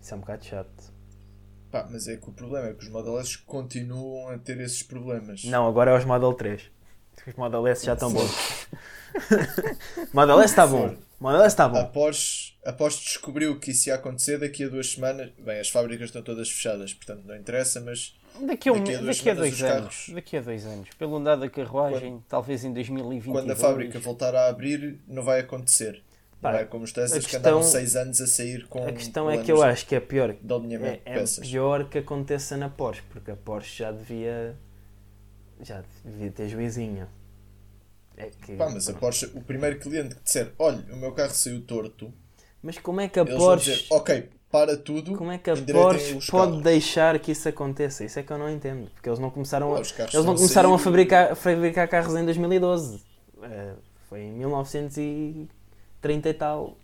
Isso é um bocado chato. Pá, mas é que o problema é que os Model S continuam a ter esses problemas. Não, agora é os Model 3. Os Model S já estão bons. Model S está bom. Model S está bom. Após, após descobriu que isso ia acontecer daqui a duas semanas, bem, as fábricas estão todas fechadas, portanto não interessa, mas Daqui a, um, Daqui a daqui a dois os anos. carros- Daqui a dois anos. Pelo andar da carruagem, talvez em 2022. quando a fábrica voltar a abrir, não vai acontecer. Pá, não é como os Teslas a que questão- andavam 6 anos a sair com. A questão é problemas que eu acho que é pior. É, é pior que aconteça na Porsche, porque a Porsche já devia. Já devia ter juizinho. É que, Pá, mas a Porsche, o primeiro cliente que disser, olha, o meu carro saiu torto, Mas como é que a Porsche. dizer, ok, para tudo, Como é que a Porsche pode carros." deixar que isso aconteça? Isso é que eu não entendo. Porque eles não começaram a, Pá, os carros eles não a começaram a sair- fabricar, a fabricar carros em 2012. Eh, foi em 1930 e tal.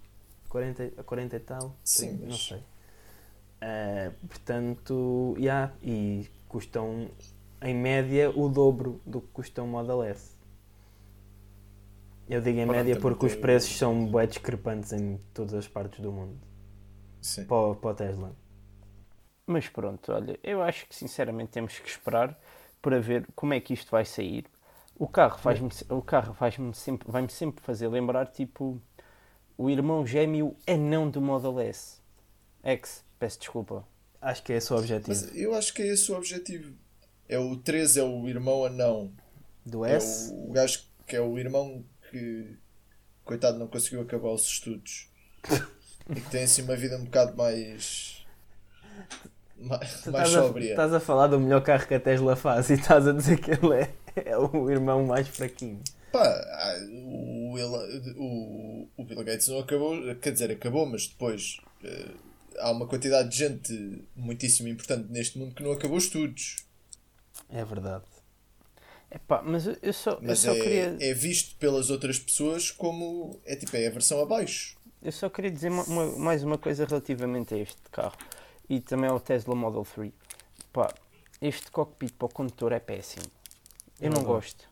40, 40 e tal. Sim, 30, Não mas- sei. Eh, portanto, yeah, e custam em média o dobro do que custa um Model S. Eu digo em Pronto, média porque os preços são bem discrepantes em todas as partes do mundo. Sim. Para, o- para o Tesla. Mas pronto, olha, eu acho que sinceramente temos que esperar para ver como é que isto vai sair. O carro faz-me o carro faz-me sempre, vai-me sempre fazer lembrar tipo o irmão gêmeo anão do Model S. X, peço desculpa. Acho que é esse o objetivo. Mas eu acho que é esse o objetivo. É o 3 é o irmão anão. Do É S? o, o gajo que é o irmão que, coitado, não conseguiu acabar os estudos. e que tem assim uma vida um bocado mais. mais, Tu mais estás, a, sóbria. estás a falar do melhor carro que a Tesla faz e estás a dizer que ele é, é o irmão mais fraquinho. Pá, o o, o, Bill Gates não acabou, quer dizer, acabou, mas depois eh, há uma quantidade de gente muitíssimo importante neste mundo que não acabou estudos. É verdade. Epá, mas eu eu só, eu Mas só é, queria. é visto pelas outras pessoas como é tipo é a versão abaixo. Eu só queria dizer uma- uma- mais uma coisa relativamente a este carro e também ao Tesla Model 3. Pá, este cockpit para o condutor é péssimo. Eu Eu não não gosto.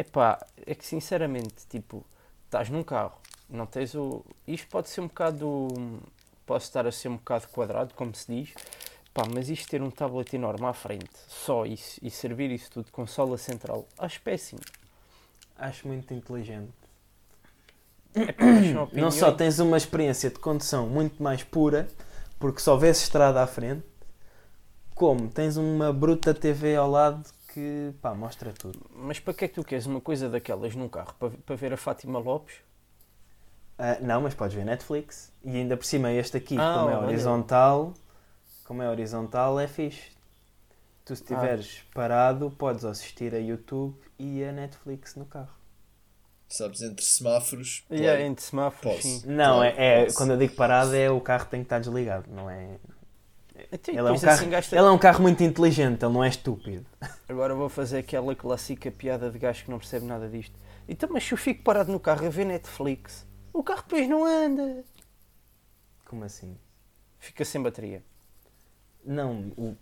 É pá, é que sinceramente, tipo, estás num carro, não tens o. Isto pode ser um bocado. Pode estar a ser um bocado quadrado, como se diz. Pá, mas isto ter um tablet enorme à frente, só isso, e servir isso tudo com sola central, acho péssimo. Acho muito inteligente. É Não só tens uma experiência de condução muito mais pura, porque só vês estrada à frente, como tens uma bruta TV ao lado que pá, mostra tudo. Mas para que é que tu queres uma coisa daquelas num carro? Para, para ver a Fátima Lopes? Ah, não, mas podes ver Netflix. E ainda por cima este aqui, Ah, como é olha. horizontal, como é horizontal, é fixe. Tu se Ah. estiveres parado, podes assistir a YouTube e a Netflix no carro. Sabes, entre semáforos. E play. entre semáforos, Posso. sim. Não, Claro, é, é- quando eu digo parado é o carro tem que estar desligado, não é? Então, Ele é, um depois carro, assim gasta- ele é um carro muito inteligente, ele não é estúpido. Agora vou fazer aquela clássica piada de gajo que não percebe nada disto. Então, mas se eu fico parado no carro a ver Netflix, o carro depois não anda. Como assim? Fica sem bateria. Não, o-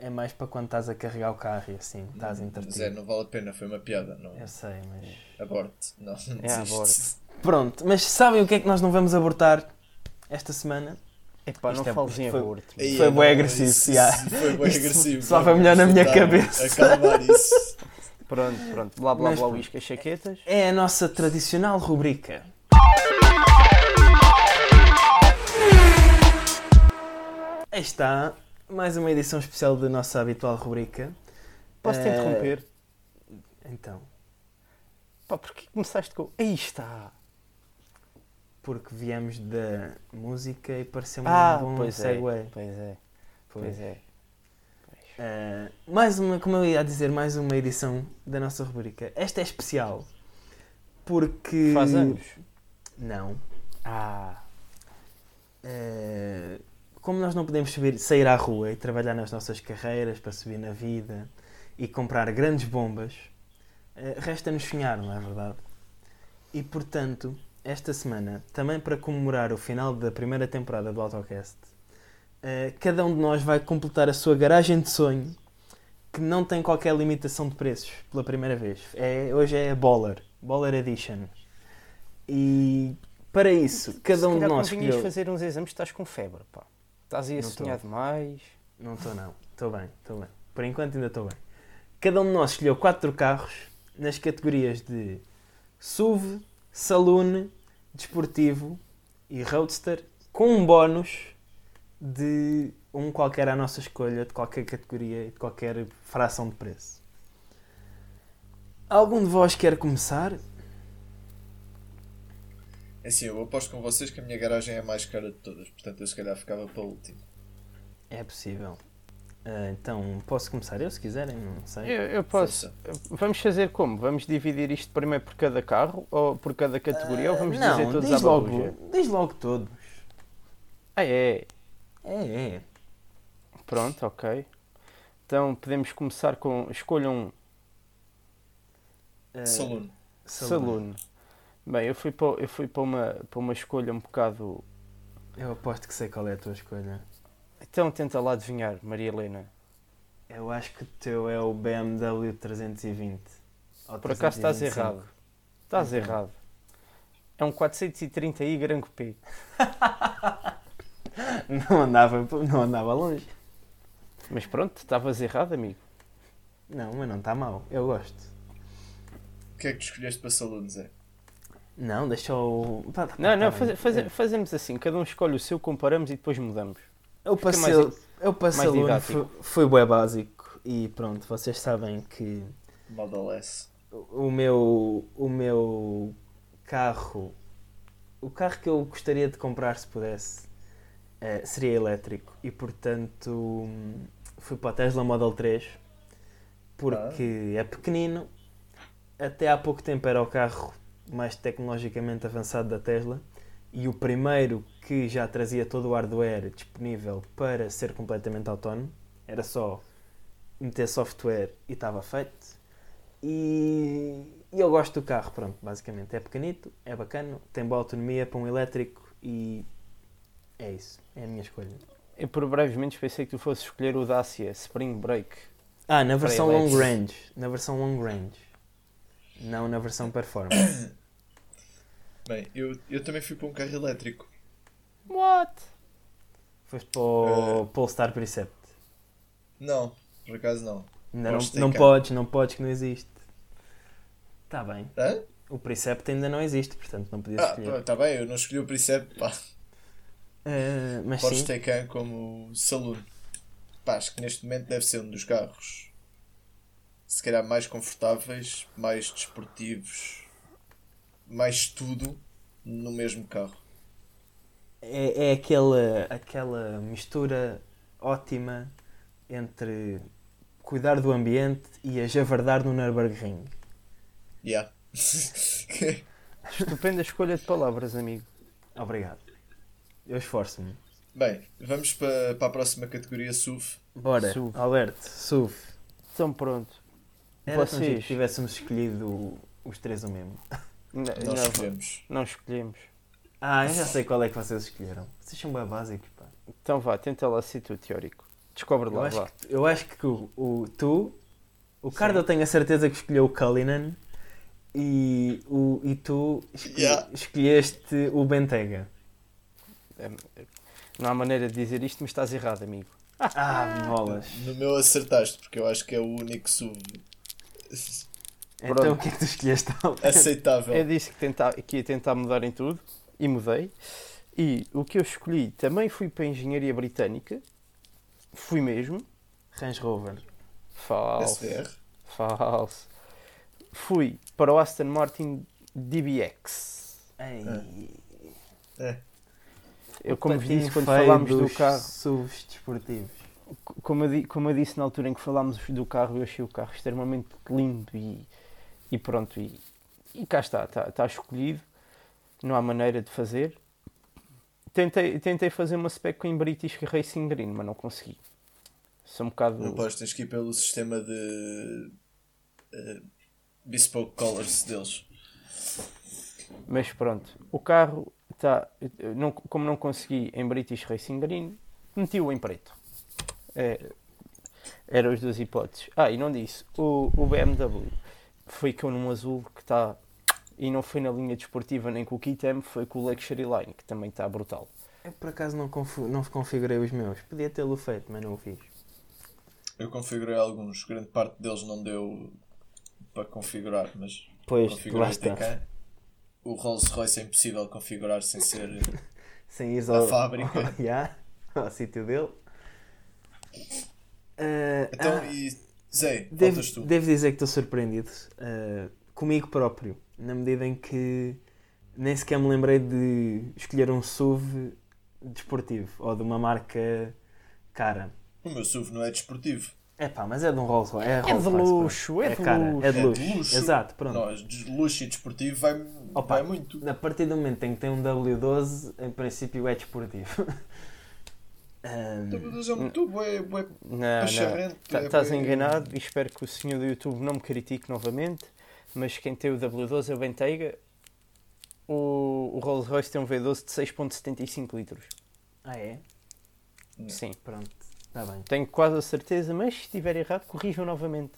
é mais para quando estás a carregar o carro e assim, estás Zé, entretido. não vale a pena, foi uma piada. Não. Eu sei, mas. Aborte. Não, não É, aborte. Pronto, mas sabem o que é que nós não vamos abortar esta semana? Epá, não Isto é- fales em foi- aborto. Foi não, bué agressivo, isso- isso Foi bem agressivo. só foi melhor na minha cabeça. Acalmar isso. Pronto, pronto. Blá blá Mas blá, uísque, as chaquetas. É a nossa tradicional rubrica. Aí está, mais uma edição especial da nossa habitual rubrica. Posso-te Eh, interromper? Então, Pá, porquê começaste com. Aí está! Porque viemos da música e pareceu-me Ah, um bom pois é. segue. Pois é, Pois. pois é. Eh, mais uma, como eu ia dizer, mais uma edição da nossa rubrica. Esta é especial porque. Faz anos. Não. Ah, Eh, como nós não podemos subir- sair à rua e trabalhar nas nossas carreiras para subir na vida e comprar grandes bombas, eh, resta-nos sonhar, não é verdade? E portanto, esta semana, também para comemorar o final da primeira temporada do AutoCast, eh, cada um de nós vai completar a sua garagem de sonho que não tem qualquer limitação de preços pela primeira vez. É, hoje é a Baller, Baller Edition. E para isso, cada se um de calhar nós convinhas escolheu... fazer uns exames, estás com febre, pá. Estás aí a Não sonhar demais. Não estou não, estou bem, estou bem. Por enquanto ainda estou bem. Cada um de nós escolheu quatro carros nas categorias de SUV, Saloon, Desportivo e Roadster, com um bónus de um qualquer à nossa escolha, de qualquer categoria e de qualquer fração de preço. Algum de vós quer começar? É assim, eu aposto com vocês que a minha garagem é a mais cara de todas, portanto eu se calhar ficava para o último. É possível. Ah, então, posso começar eu se quiserem, não sei. Eu, eu posso. Força. Vamos fazer como? Vamos dividir isto primeiro por cada carro ou por cada categoria ou vamos Ah, não, dizer todos diz à logo, babuja? diz logo todos. Ah, é? É, é. Pronto, ok. Então podemos começar com. Escolham Ah, Saloon. Saloon. Bem, eu fui, para, eu fui para, uma, para uma escolha um bocado. Eu aposto que sei qual é a tua escolha. Então tenta lá adivinhar, Maria Helena. Eu acho que o teu é o BMW 320. ou Por acaso estás 325. errado. Estás Então. errado. É um 430i Gran Coupé. Não andava, não andava longe. Mas pronto, estavas errado, amigo. Não, mas não está mal. Eu gosto. O que é que tu escolheste para Saloon, Zé? Não, deixa o. pá, pá, Não, tá não, bem. faze- faze- fazemos assim. Cada um escolhe o seu, comparamos e depois mudamos. Eu passei, mais- eu passei mais foi, foi bué básico. E pronto, vocês sabem que Model S. o meu, o meu carro, o carro que eu gostaria de comprar se pudesse, eh, seria elétrico e portanto fui para o Tesla Model 3 porque é pequenino, até há pouco tempo era o carro mais tecnologicamente avançado da Tesla e o primeiro que já trazia todo o hardware disponível para ser completamente autónomo. Era só meter software e estava feito. E, e eu gosto do carro, pronto, basicamente. É pequenito, é bacana, tem boa autonomia para um elétrico e é isso. É a minha escolha. Eu por brevemente pensei que tu fosses escolher o Dacia Spring Break. Ah, na versão long range. Na versão long range. Não na versão performance. Bem, eu, eu também fui para um carro elétrico. What? Foste para o Eh. Polestar Precept. Não, por acaso não. Ainda não, Podes ter não podes, não podes que não existe. Está bem. Hã? O Precept ainda não existe, portanto não podias Ah, escolher. tá bem, eu não escolhi o Precept, pá. Eh, mas Porsche sim, Taycan como Saloon. Pá, acho que neste momento deve ser um dos carros se calhar mais confortáveis, mais desportivos, mais tudo no mesmo carro. é, é aquela, aquela mistura ótima entre cuidar do ambiente e a javardar no Nürburgring. Yeah. Estupenda escolha de palavras, amigo. Obrigado. Eu esforço-me. Bem, vamos para, para a próxima categoria SUV. Bora, SUV. Alberto, SUV. Então pronto. Era Vocês? que tivéssemos escolhido os três o mesmo. N- Nós não, escolhemos. não escolhemos. Ah, eu já sei qual é que vocês escolheram. Vocês são bem básicos, pá. Então vá, tenta lá ser tu teórico. Descobre Eu lá, acho, vá. que, eu acho que o, o- tu, o Cardo eu tenho a certeza que escolheu o Cullinan e, o, e tu escolhe- Yeah. escolheste o Bentega. É, Não há maneira de dizer isto, mas estás errado, amigo. Ah, bolas. No meu acertaste, porque eu acho que é o único Então Pronto. o que é que tu escolheste, aceitável. Eu disse que, tentar, que ia tentar mudar em tudo e mudei. E o que eu escolhi também fui para a engenharia britânica. Fui mesmo. Range Rover. Falso. SVR. Falso. Fui para o Aston Martin DBX. Ei, É. Eu, como vos disse quando falámos do carro, SUVs desportivos. como eu, como eu disse na altura em que falámos do carro, eu achei o carro extremamente lindo e, e pronto. E, e cá está, está, está escolhido. Não há maneira de fazer. Tentei, tentei fazer uma spec em British Racing Green, mas não consegui. Sou um bocado. Não podes, tens que ir pelo sistema de eh, bespoke colors deles. Mas pronto, o carro está. Não, como não consegui em British Racing Green, meti-o em preto. É, eram as duas hipóteses. Ah, e não disse, o, o BMW foi com num azul que está. E não foi na linha desportiva nem com o Kitem, foi com o Luxury Line, que também está brutal. Eu por acaso não, confu- não configurei os meus. Podia tê-lo feito, mas não o fiz. Eu configurei alguns, grande parte deles não deu para configurar, mas Pois, configurei lá está. O Rolls Royce é impossível configurar sem ser. Sem ir A ao, fábrica. Já, ao sítio dele. Ah, Então, ah, e Zé, devo, tu. devo dizer que estou surpreendido ah, comigo próprio, na medida em que nem sequer me lembrei de escolher um SUV desportivo ou de uma marca cara. O meu SUV não é desportivo. É pá, mas é de um Rolls Royce. É, É de luxo, é de cara, luxo. É de É de luxo. luxo. Exato, pronto. Nós, de luxo e desportivo vai, Opa, vai muito. A partir do momento em que tem um W12, em princípio é desportivo. Mas é um tubo, é. Tá- Estás enganado e espero que o senhor do YouTube não me critique novamente. Mas quem tem o W12 é o Bentayga. O, o Rolls Royce tem um V12 de 6.75 litros. ah, é? Sim, Pronto, está bem. tenho quase a certeza, mas se estiver errado, corrijam novamente.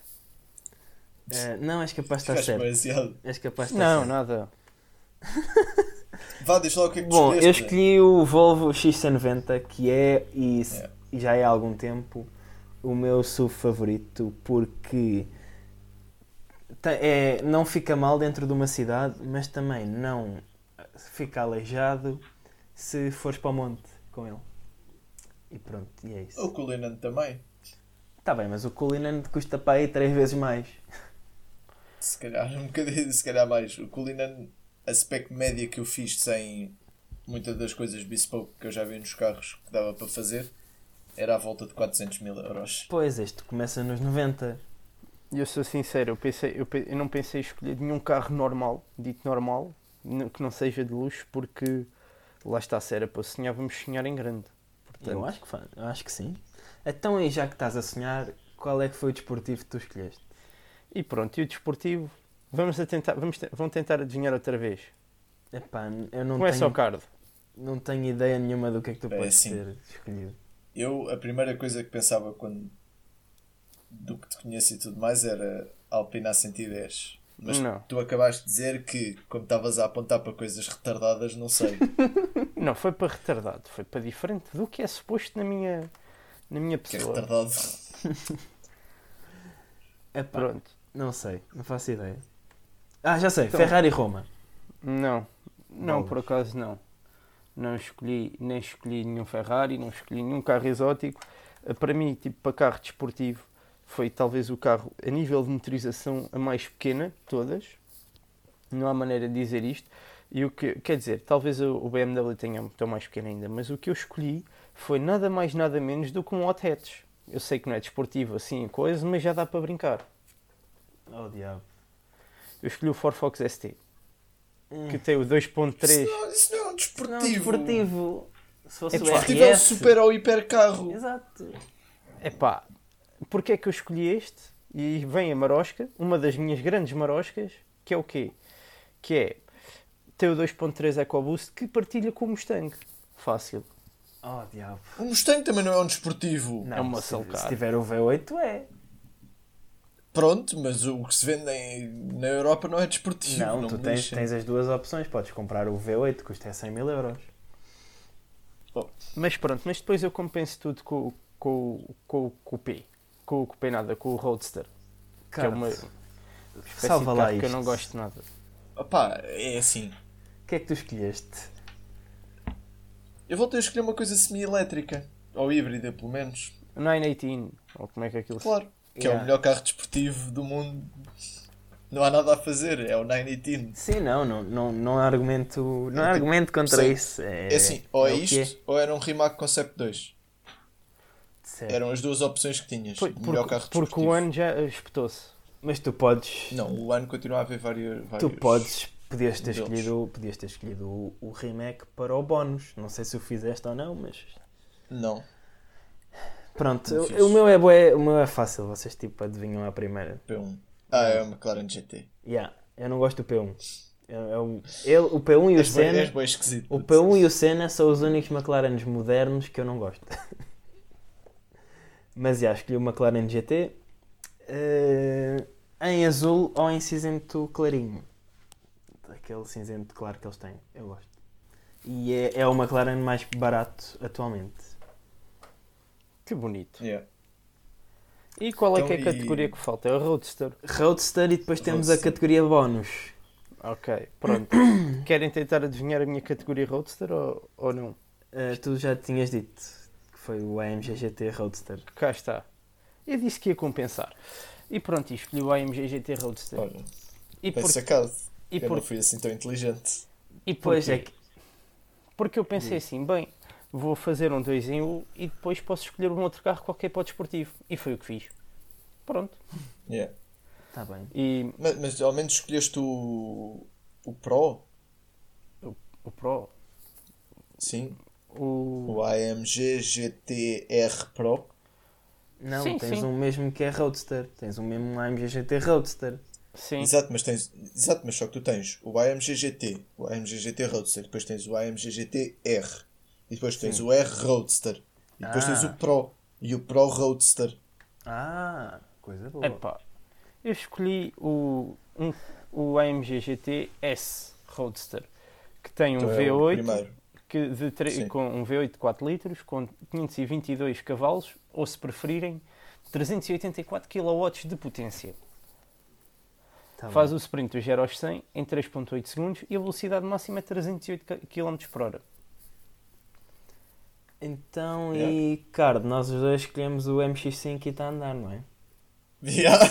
Ah, não, és capaz de estar certo. baseado. És capaz de estar Não, certo. nada. Vá, diz lá o que é que Bom, eu escolhi o Volvo XC90, que é, e, É. e já é há algum tempo, o meu SUV favorito, porque é, não fica mal dentro de uma cidade, mas também não fica aleijado se fores para o monte com ele. E pronto, e é isso. O Cullinan também. Está bem, mas o Cullinan custa para aí três vezes mais. Se calhar um bocadinho, se calhar mais. O Cullinan, spec média que eu fiz sem muitas das coisas bespoke que eu já vi nos carros que dava para fazer, era à volta de 400 mil euros. Pois, este começa nos 90. E eu sou sincero, eu, pensei, eu, eu não pensei em escolher nenhum carro normal, dito normal, que não seja de luxo, porque lá está, se era para sonhar, vamos sonhar em grande. Portanto, Eu acho que eu acho que sim. Então aí já que estás a sonhar, qual é que foi o desportivo que tu escolheste? E pronto, e o desportivo, vamos a tentar, vamos te- vão tentar adivinhar outra vez. Epá, eu não Começa tenho, card. não tenho ideia nenhuma do que é que tu É podes assim. ter escolhido. Eu, a primeira coisa que pensava quando. do que te conheço e tudo mais era Alpina a 110. Mas Não. tu acabaste de dizer que, como estavas a apontar para coisas retardadas, não sei. Não, foi para retardado, foi para diferente do que é suposto na minha, na minha que é pessoa. retardado. Epá, Pronto. não sei, não faço ideia. Ah, já sei, Então. Ferrari Roma. Não, não, Bolas. por acaso não. Não escolhi, nem escolhi nenhum Ferrari, não escolhi nenhum carro exótico. Eh, Para mim, tipo, para carro desportivo, foi talvez o carro a nível de motorização a mais pequena de todas. Não há maneira de dizer isto. E o que, quer dizer, talvez o BMW tenha tão mais pequeno ainda, mas o que eu escolhi foi nada mais, nada menos do que um hot hatch. Eu sei que não é desportivo assim a coisa, mas já dá para brincar. Oh diabo. Eu escolhi o Ford Fox ST, Hum. que tem o 2.3. Isso não, isso não é um Não, desportivo. desportivo. Se fosse É o Desportivo é um super ou hiper carro. Exato. Epá, porque é que eu escolhi este? E vem a marosca, uma das minhas grandes maroscas, que é o quê? Que é tem o 2.3 EcoBoost que partilha com o Mustang. Fácil. Oh diabo. O Mustang também não é um desportivo. Não, É uma se, se tiver o V8 é. Pronto, mas o que se vende em- na Europa não é desportivo. Não, não tu tens, tens as duas opções. Podes comprar o V8, que custa 100 mil euros. Mas pronto, mas depois eu compenso tudo com, com, com, o Coupé. Com o Coupé nada, com o Roadster. Que é uma espécie salva de lá que eu não gosto nada. Opá, é assim. O que é que tu escolheste? Eu voltei a escolher uma coisa semi-elétrica. Ou híbrida, pelo menos. O 918, ou como é que aquilo se Claro. Que é Yeah. o melhor carro desportivo do mundo. Não há nada a fazer. É o 918. Sim, não, não, não, não há argumento, não há É, argumento contra sim. isso. É, É assim, ou é, que isto, ou era um Rimac Concept 2. Certo. Eram as duas opções que tinhas. Foi, O melhor porque, carro porque desportivo. o ano já espetou-se. Mas tu podes, Não, o ano continua a haver várias. tu vários- podes, podias ter modelos. escolhido, podias ter escolhido o, o remake para o bónus. Não sei se o fizeste ou não, mas Não. Pronto. O-. O meu é bué, o meu é fácil. Vocês tipo adivinham à primeira. P1. Ah, é uma McLaren GT. Yeah, eu não gosto do P1. É, é o, ele, o P1 e o bem, Senna, bem o P1 e o Senna são os únicos McLarens modernos que eu não gosto. Mas já escolhi o McLaren GT eh, em azul ou em cinzento clarinho. Aquele cinzento claro que eles têm, eu gosto. E é, é o McLaren mais barato atualmente. Que bonito. Yeah. E qual é Então, que é a e- categoria que falta? É o Roadster. Roadster e depois temos a Roadster. categoria bónus. Ok, pronto. Querem tentar adivinhar a minha categoria Roadster ou, ou não? Eh, tu já tinhas dito que foi o AMG GT Roadster. Cá está. Eu disse que ia compensar. E pronto, e escolhi o AMG GT Roadster. Olha, E, por, sacado. e, eu por, não fui assim tão inteligente. e Pois é que Porque eu pensei assim, bem, vou fazer um 2 em 1 e depois posso escolher um outro carro qualquer para o desportivo. E foi o que fiz. Pronto. Yeah. está bem. E Mas, mas ao menos escolheste o, o Pro? o Pro, Sim. o... O AMG GTR Pro. Não, Sim, tens sim. um mesmo que é Roadster. Tens um mesmo AMG GT Roadster. Sim, Exato, mas tens. Exato, mas só que tu tens o AMG GT, o AMG GT Roadster, depois tens o AMG GT R, e depois tens Sim. o R Roadster, e depois tens Ah. o Pro e o Pro Roadster. Ah, coisa boa. Epá, eu escolhi o, um, o AMG GT S Roadster, que tem um Então é o V8 primeiro. que de Sim. com um V8 de 4 litros, com 522 cavalos, ou se preferirem, 384 kW de potência. Tá Faz bem. o sprint do 0 aos 100 em 3.8 segundos e a velocidade máxima é 308 km por hora. Então, Yeah. e Cardo, nós os dois escolhemos o MX5 e está a andar, não é? Yeah.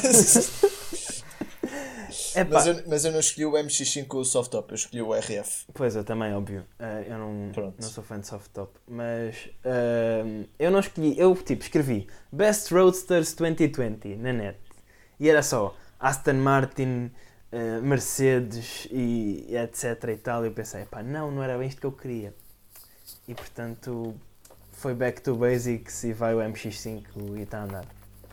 Mas, eu, mas eu não escolhi o MX5 com o soft top, eu escolhi o RF. Pois, eu também, óbvio. Ah, eu não, Pronto. não sou fã de soft top. Mas ah, eu não escolhi. Eu, tipo, escrevi Best Roadsters 2020 na net. E era só Aston Martin, eh, Mercedes e etc e tal. E eu pensei, pá, não, não era bem isto que eu queria. E portanto foi back to basics e vai o MX5 e está a andar.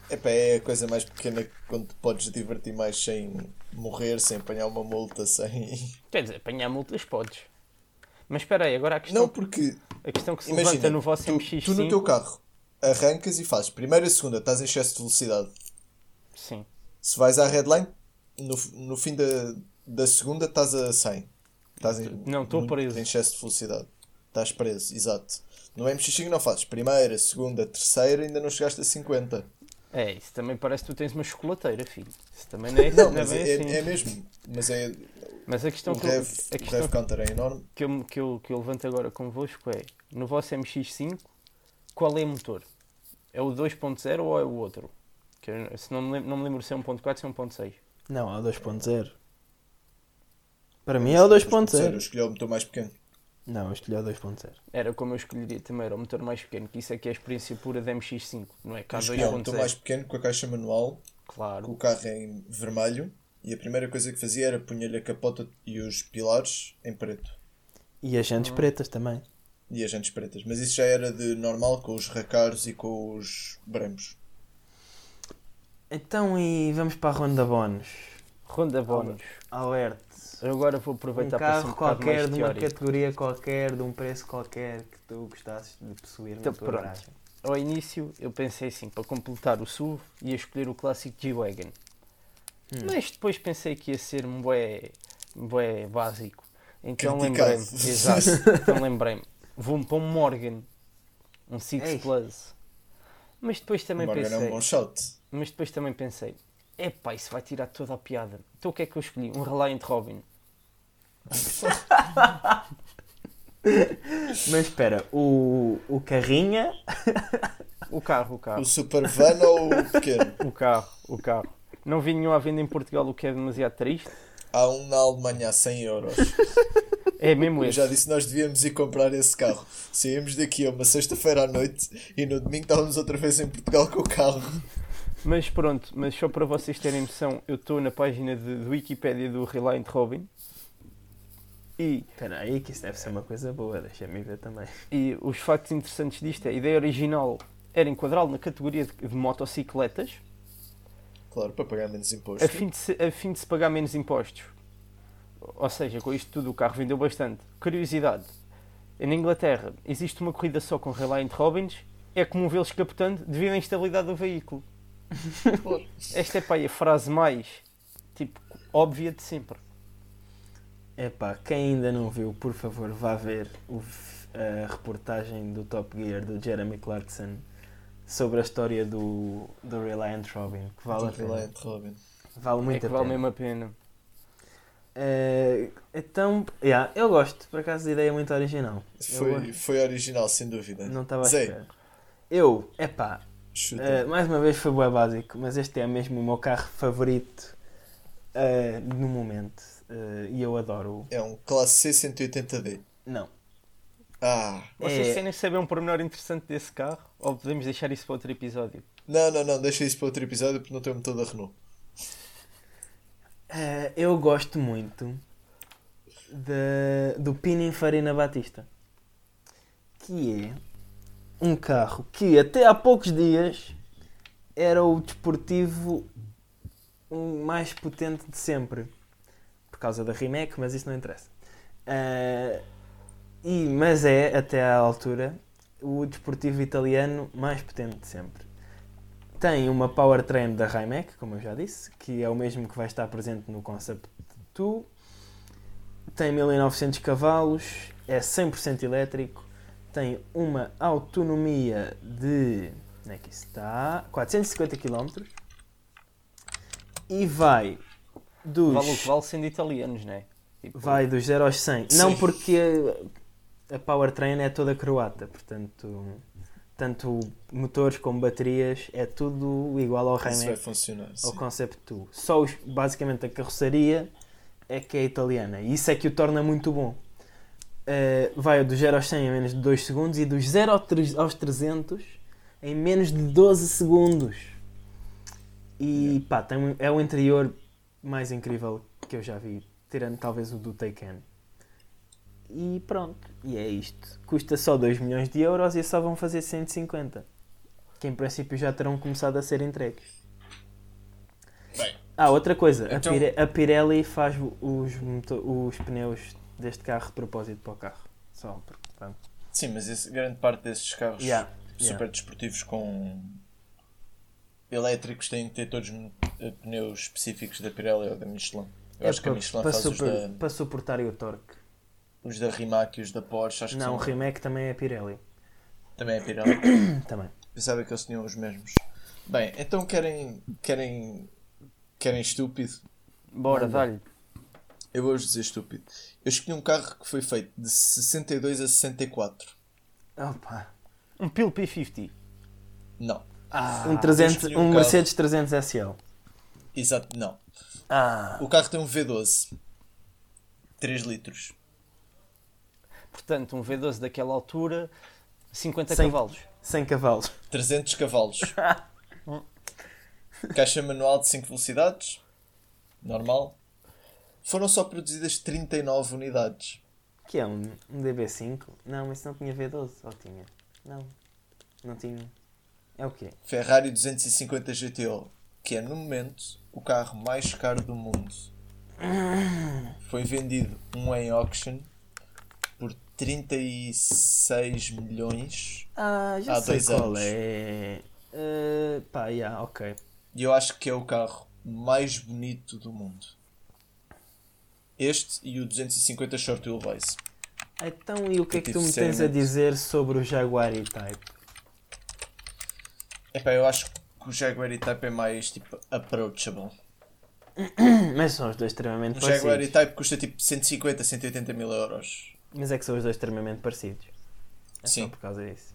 Epá, é a coisa mais pequena quando te podes divertir mais sem morrer, sem apanhar uma multa, sem. Quer dizer, apanhar multas podes. Mas espera aí, agora a questão, Não, porque a questão que se imagina, levanta no vosso tu, MX5. tu no teu carro arrancas e fazes primeira e segunda, estás em excesso de velocidade. Sim. Se vais à redline, no, no fim da, da segunda estás a 100. Estás em, Não, estou preso. Em excesso de velocidade. Estás preso, exato. No MX5 não fazes primeira, segunda, terceira, ainda não chegaste a 50. É, isso também parece que tu tens uma chocolateira, filho. Isso também não é, Não, é mas é, assim. é mesmo. Mas é, Mas a questão, o que eu, rev, a o questão rev counter é enorme. que, eu, que, eu, que eu levanto agora convosco é: no vosso MX5, qual é o motor? É o 2.0 ou é o outro? Que eu- se não me lembro, não me lembro se é 1.4 ou se é 1.6. Não, é o 2.0. Para mim é o 2.0. Eu escolhi o motor mais pequeno. Não, eu escolhi o 2.0. Era como eu escolheria também, era o motor mais pequeno, que isso é que é a experiência pura da MX5, não é? Cá Eu escolhi o motor mais 2.0. pequeno com a caixa manual, com Claro. o carro em vermelho. E a primeira coisa que fazia era punha-lhe a capota e os pilares em preto. E as jantes pretas também. E as jantes pretas. Mas isso já era de normal com os racaros e com os bremos. Então e vamos para a ronda bónus. Ronda bónus. Alerte. Eu agora vou Um aproveitar para ser um qualquer, mais de uma teórico. categoria qualquer, de um preço qualquer que tu gostasses de possuir Então, na tua pronto. garagem. Ao início eu pensei assim, para completar o SUV, ia escolher o clássico G-Wagon. Hum. Mas depois pensei que ia ser um bué, um bué básico. Então lembrei-me, exato, então lembrei-me, vou-me para um Morgan, um Six Ei. Plus. Mas depois também Morgan é um pensei, bom shot. mas depois também pensei, epá, isso vai tirar toda a piada. Então o que é que eu escolhi? Um Reliant Robin. Mas espera, o, o carrinha. O carro, o carro. O super van ou o pequeno? O carro, o carro. Não vi nenhum à venda em Portugal, o que é demasiado triste. Há um na Alemanha a 100 euros. É mesmo Eu esse. já disse que nós devíamos ir comprar esse carro. Saímos daqui a uma sexta-feira à noite e no domingo estávamos outra vez em Portugal com o carro. Mas pronto, mas só para vocês terem noção, eu estou na página de, de Wikipédia do Reliant Robin e, Espera aí, que isso deve ser uma coisa boa, deixa-me ver também. e os factos interessantes disto é a ideia original era enquadrá-lo na categoria de, de motocicletas Claro, para pagar menos imposto. a fim, de se, a fim de se pagar menos impostos. Ou seja, com isto tudo o carro vendeu bastante. Curiosidade: na Inglaterra existe uma corrida só com Reliant Robins, é comum vê-los capotando devido à instabilidade do veículo. Esta é pá, a frase mais tipo óbvia de sempre. Epá, quem ainda não viu, por favor, vá ver o a reportagem do Top Gear do Jeremy Clarkson sobre a história do, do Reliant Robin, que vale a Do pena. Reliant Robin. Vale muito é que a vale pena. mesmo a pena. Eh, então, yeah, eu gosto, por acaso a ideia é muito original. Foi, foi original, sem dúvida. Não estava a esperar. Eu, epá, chuta. Eh, mais uma vez foi bué básico, mas este é mesmo o meu carro favorito eh, no momento. Eh, e eu adoro-o. É um classe C 180D. Não. Ah, Vocês É- querem saber um pormenor interessante desse carro? Ou podemos deixar isso para outro episódio? não, não, não, deixa isso para outro episódio porque não tem o motor da Renault. Eu gosto muito da- do Pininfarina Batista, que é um carro que até há poucos dias era o desportivo mais potente de sempre, por causa da Rimac, mas isso não interessa. Eh, e, mas é, até à altura, o desportivo italiano mais potente de sempre. Tem uma powertrain da Rimac, como eu já disse, que é o mesmo que vai estar presente no Concept 2. Tem 1900 cavalos, é 100% elétrico, tem uma autonomia de. Onde é que isso está? 450 km e vai dos. Vale o que vale sendo italianos, não é? Tipo, Vai dos 0 aos 100. Sim. Não porque a, a powertrain é toda croata, portanto, tanto motores como baterias é tudo igual ao Isso vai funcionar. ao sim. Concept 2. Só os- basicamente a carroceria é que é italiana e isso é que o torna muito bom. Eh, vai dos 0 aos 100 em menos de 2 segundos e dos 0 ao tre- aos 300 em menos de 12 segundos. E pá, tem, um- é o interior mais incrível que eu já vi, tirando talvez o do Taycan. E pronto, e é isto. Custa só 2 milhões de euros e só vão fazer 150. Que em princípio já terão começado a ser entregues. Bem, Ah, outra coisa, Então- a, Pire- a Pirelli faz os, os pneus deste carro de propósito para o carro. Só porque, pronto. sim, mas esse- grande parte desses carros Yeah, super yeah. desportivos com elétricos têm que ter todos eh, pneus específicos da Pirelli ou da Michelin. Eu É acho que a Michelin para, faz os super- da, para suportarem o torque. os da Rimac e os da Porsche. Acho que Não, o são, Rimac também é Pirelli. também é Pirelli. Também. Pensava que eles tinham os mesmos. Bem, então querem. querem. querem estúpido? Bora, dá-lhe. Eu vou-vos dizer estúpido. Eu escolhi um carro que foi feito de 62 a 64. Opa. Um Pil P50. Não. um, 300, escolhi um um. Mercedes 300 SL. Exato, não. Ah. O carro tem um V12. 3 litros. Portanto, um V12 daquela altura, 50 Cem. cavalos. 100 cavalos. 300 cavalos. Caixa manual de 5 velocidades. Normal. Foram só produzidas 39 unidades. Que é um, um DB5? Não, mas não tinha V12. Ou tinha? Não. Não tinha. É o quê? Ferrari 250 GTO, que é no momento o carro mais caro do mundo. Foi vendido um em auction por 36 milhões Ah, já Há sei dois qual anos. é. Uh, pá, yeah, ok. e eu acho que é o carro mais bonito do mundo. Este e o 250 Short Wheelbase. Então, e o que é que tu me tens a dizer sobre o Jaguar E-Type? Epá, eu acho que o Jaguar E-Type é mais tipo approachable. Mas são os dois extremamente O Jaguar parecidos. E-Type custa tipo 150, 180 mil euros. Mas é que são os dois extremamente parecidos. É Sim. por causa disso.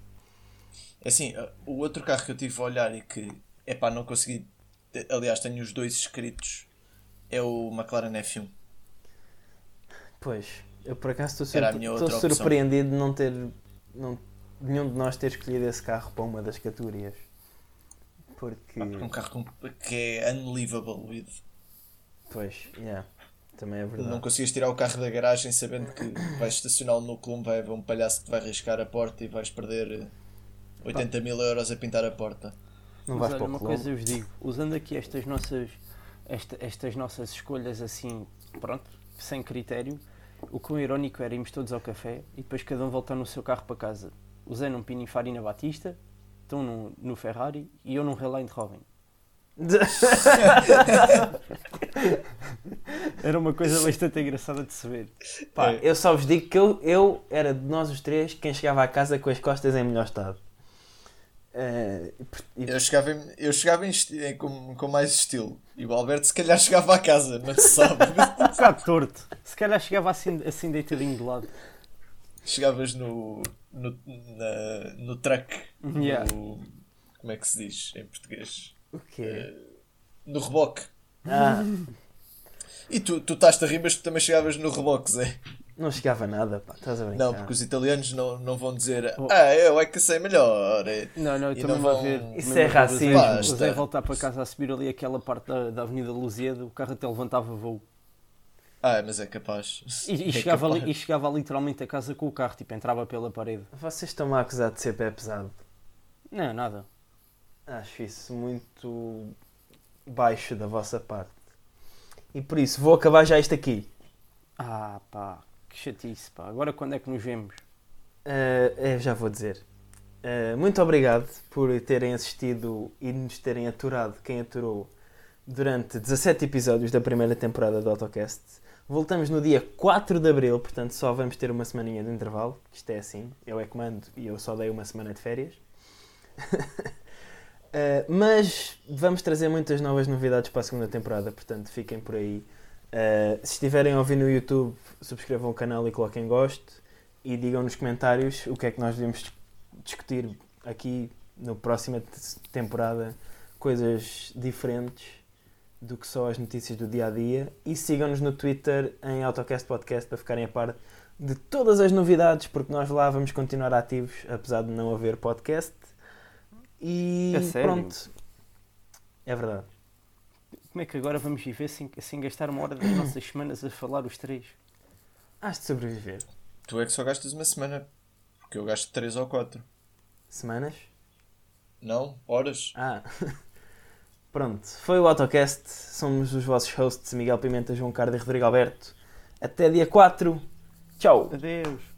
Assim, o outro carro que eu tive a olhar e que, epá, não consegui. Aliás, tenho os dois escritos. É o McLaren F1. Pois, eu por acaso estou, surpreendido de não ter. Não, nenhum de nós ter escolhido esse carro para uma das categorias. Porque. Um carro que é unlivable with. Pois, yeah, também é Não verdade. conseguias tirar o carro da garagem sabendo que vais estacioná-lo no clube, vai haver um palhaço que te vai riscar a porta e vais perder eh, 80 mil euros a pintar a porta. Não Mas vais olha, para o uma Colombo. coisa eu vos digo, usando aqui estas nossas, esta- estas nossas escolhas assim, pronto, sem critério, o que o irónico era irmos todos ao café e depois cada um voltar no seu carro para casa. O Zé num Pininfarina Batista, estão no, no Ferrari e eu num Reline Robin. Era uma coisa bastante engraçada de se ver. Pá, É. eu só vos digo que eu, eu era de nós os três quem chegava à casa com as costas em melhor estado. Eh, e- Eu chegava, em- eu chegava em- com, com mais estilo. E o Alberto se calhar chegava à casa, não se sabe. Um bocado torto. Se calhar chegava assim, assim deitadinho de lado. Chegavas no, no, na- no truck. Yeah. No, como é que se diz em português? o quê? No reboque. Ah, E tu, tu estás a rir, mas tu também chegavas no reboque, Zé. Não chegava nada, pá, estás a brincar. Não, porque os italianos não, não vão dizer Oh. Ah, eu é que sei melhor. Não, não, eu também não vou vão- ver. Isso é racismo. Basta. voltar para casa a subir ali aquela parte da, da Avenida Lusíada, o carro até levantava voo. Ah, mas é capaz. E, e É chegava, capaz. ali- e chegava literalmente a casa com o carro, tipo, entrava pela parede. Vocês estão-me a acusar de ser pé pesado. Não, nada. Acho isso muito baixo da vossa parte. E por isso, vou acabar já isto aqui. Ah, pá, que chatice, pá. Agora quando é que nos vemos? Eu já vou dizer. Eh, muito obrigado por terem assistido e nos terem aturado, quem aturou, durante 17 episódios da primeira temporada do Autocast. Voltamos no dia 4 de Abril, portanto só vamos ter uma semaninha de intervalo. Isto é assim, eu é que mando e eu só dei uma semana de férias. Eh, mas vamos trazer muitas novas novidades para a segunda temporada, portanto fiquem por aí. Eh, se estiverem a ouvir no YouTube, subscrevam o canal e coloquem gosto e digam nos comentários o que é que nós devemos dis- discutir aqui na próxima te- temporada, coisas diferentes do que só as notícias do dia a dia e sigam-nos no Twitter em Autocast Podcast para ficarem a par de todas as novidades, porque nós lá vamos continuar ativos, apesar de não haver podcast. E sério? pronto. É verdade. Como é que agora vamos viver sem, sem gastar uma hora das nossas semanas a falar os três? Has de sobreviver. Tu é que só gastas uma semana. Porque eu gasto 3 ou 4. Semanas? Não? Horas? Ah. Pronto, foi o AutoCast. Somos os vossos hosts Miguel Pimenta, João Carlos e Rodrigo Alberto. Até dia 4. Tchau. Adeus.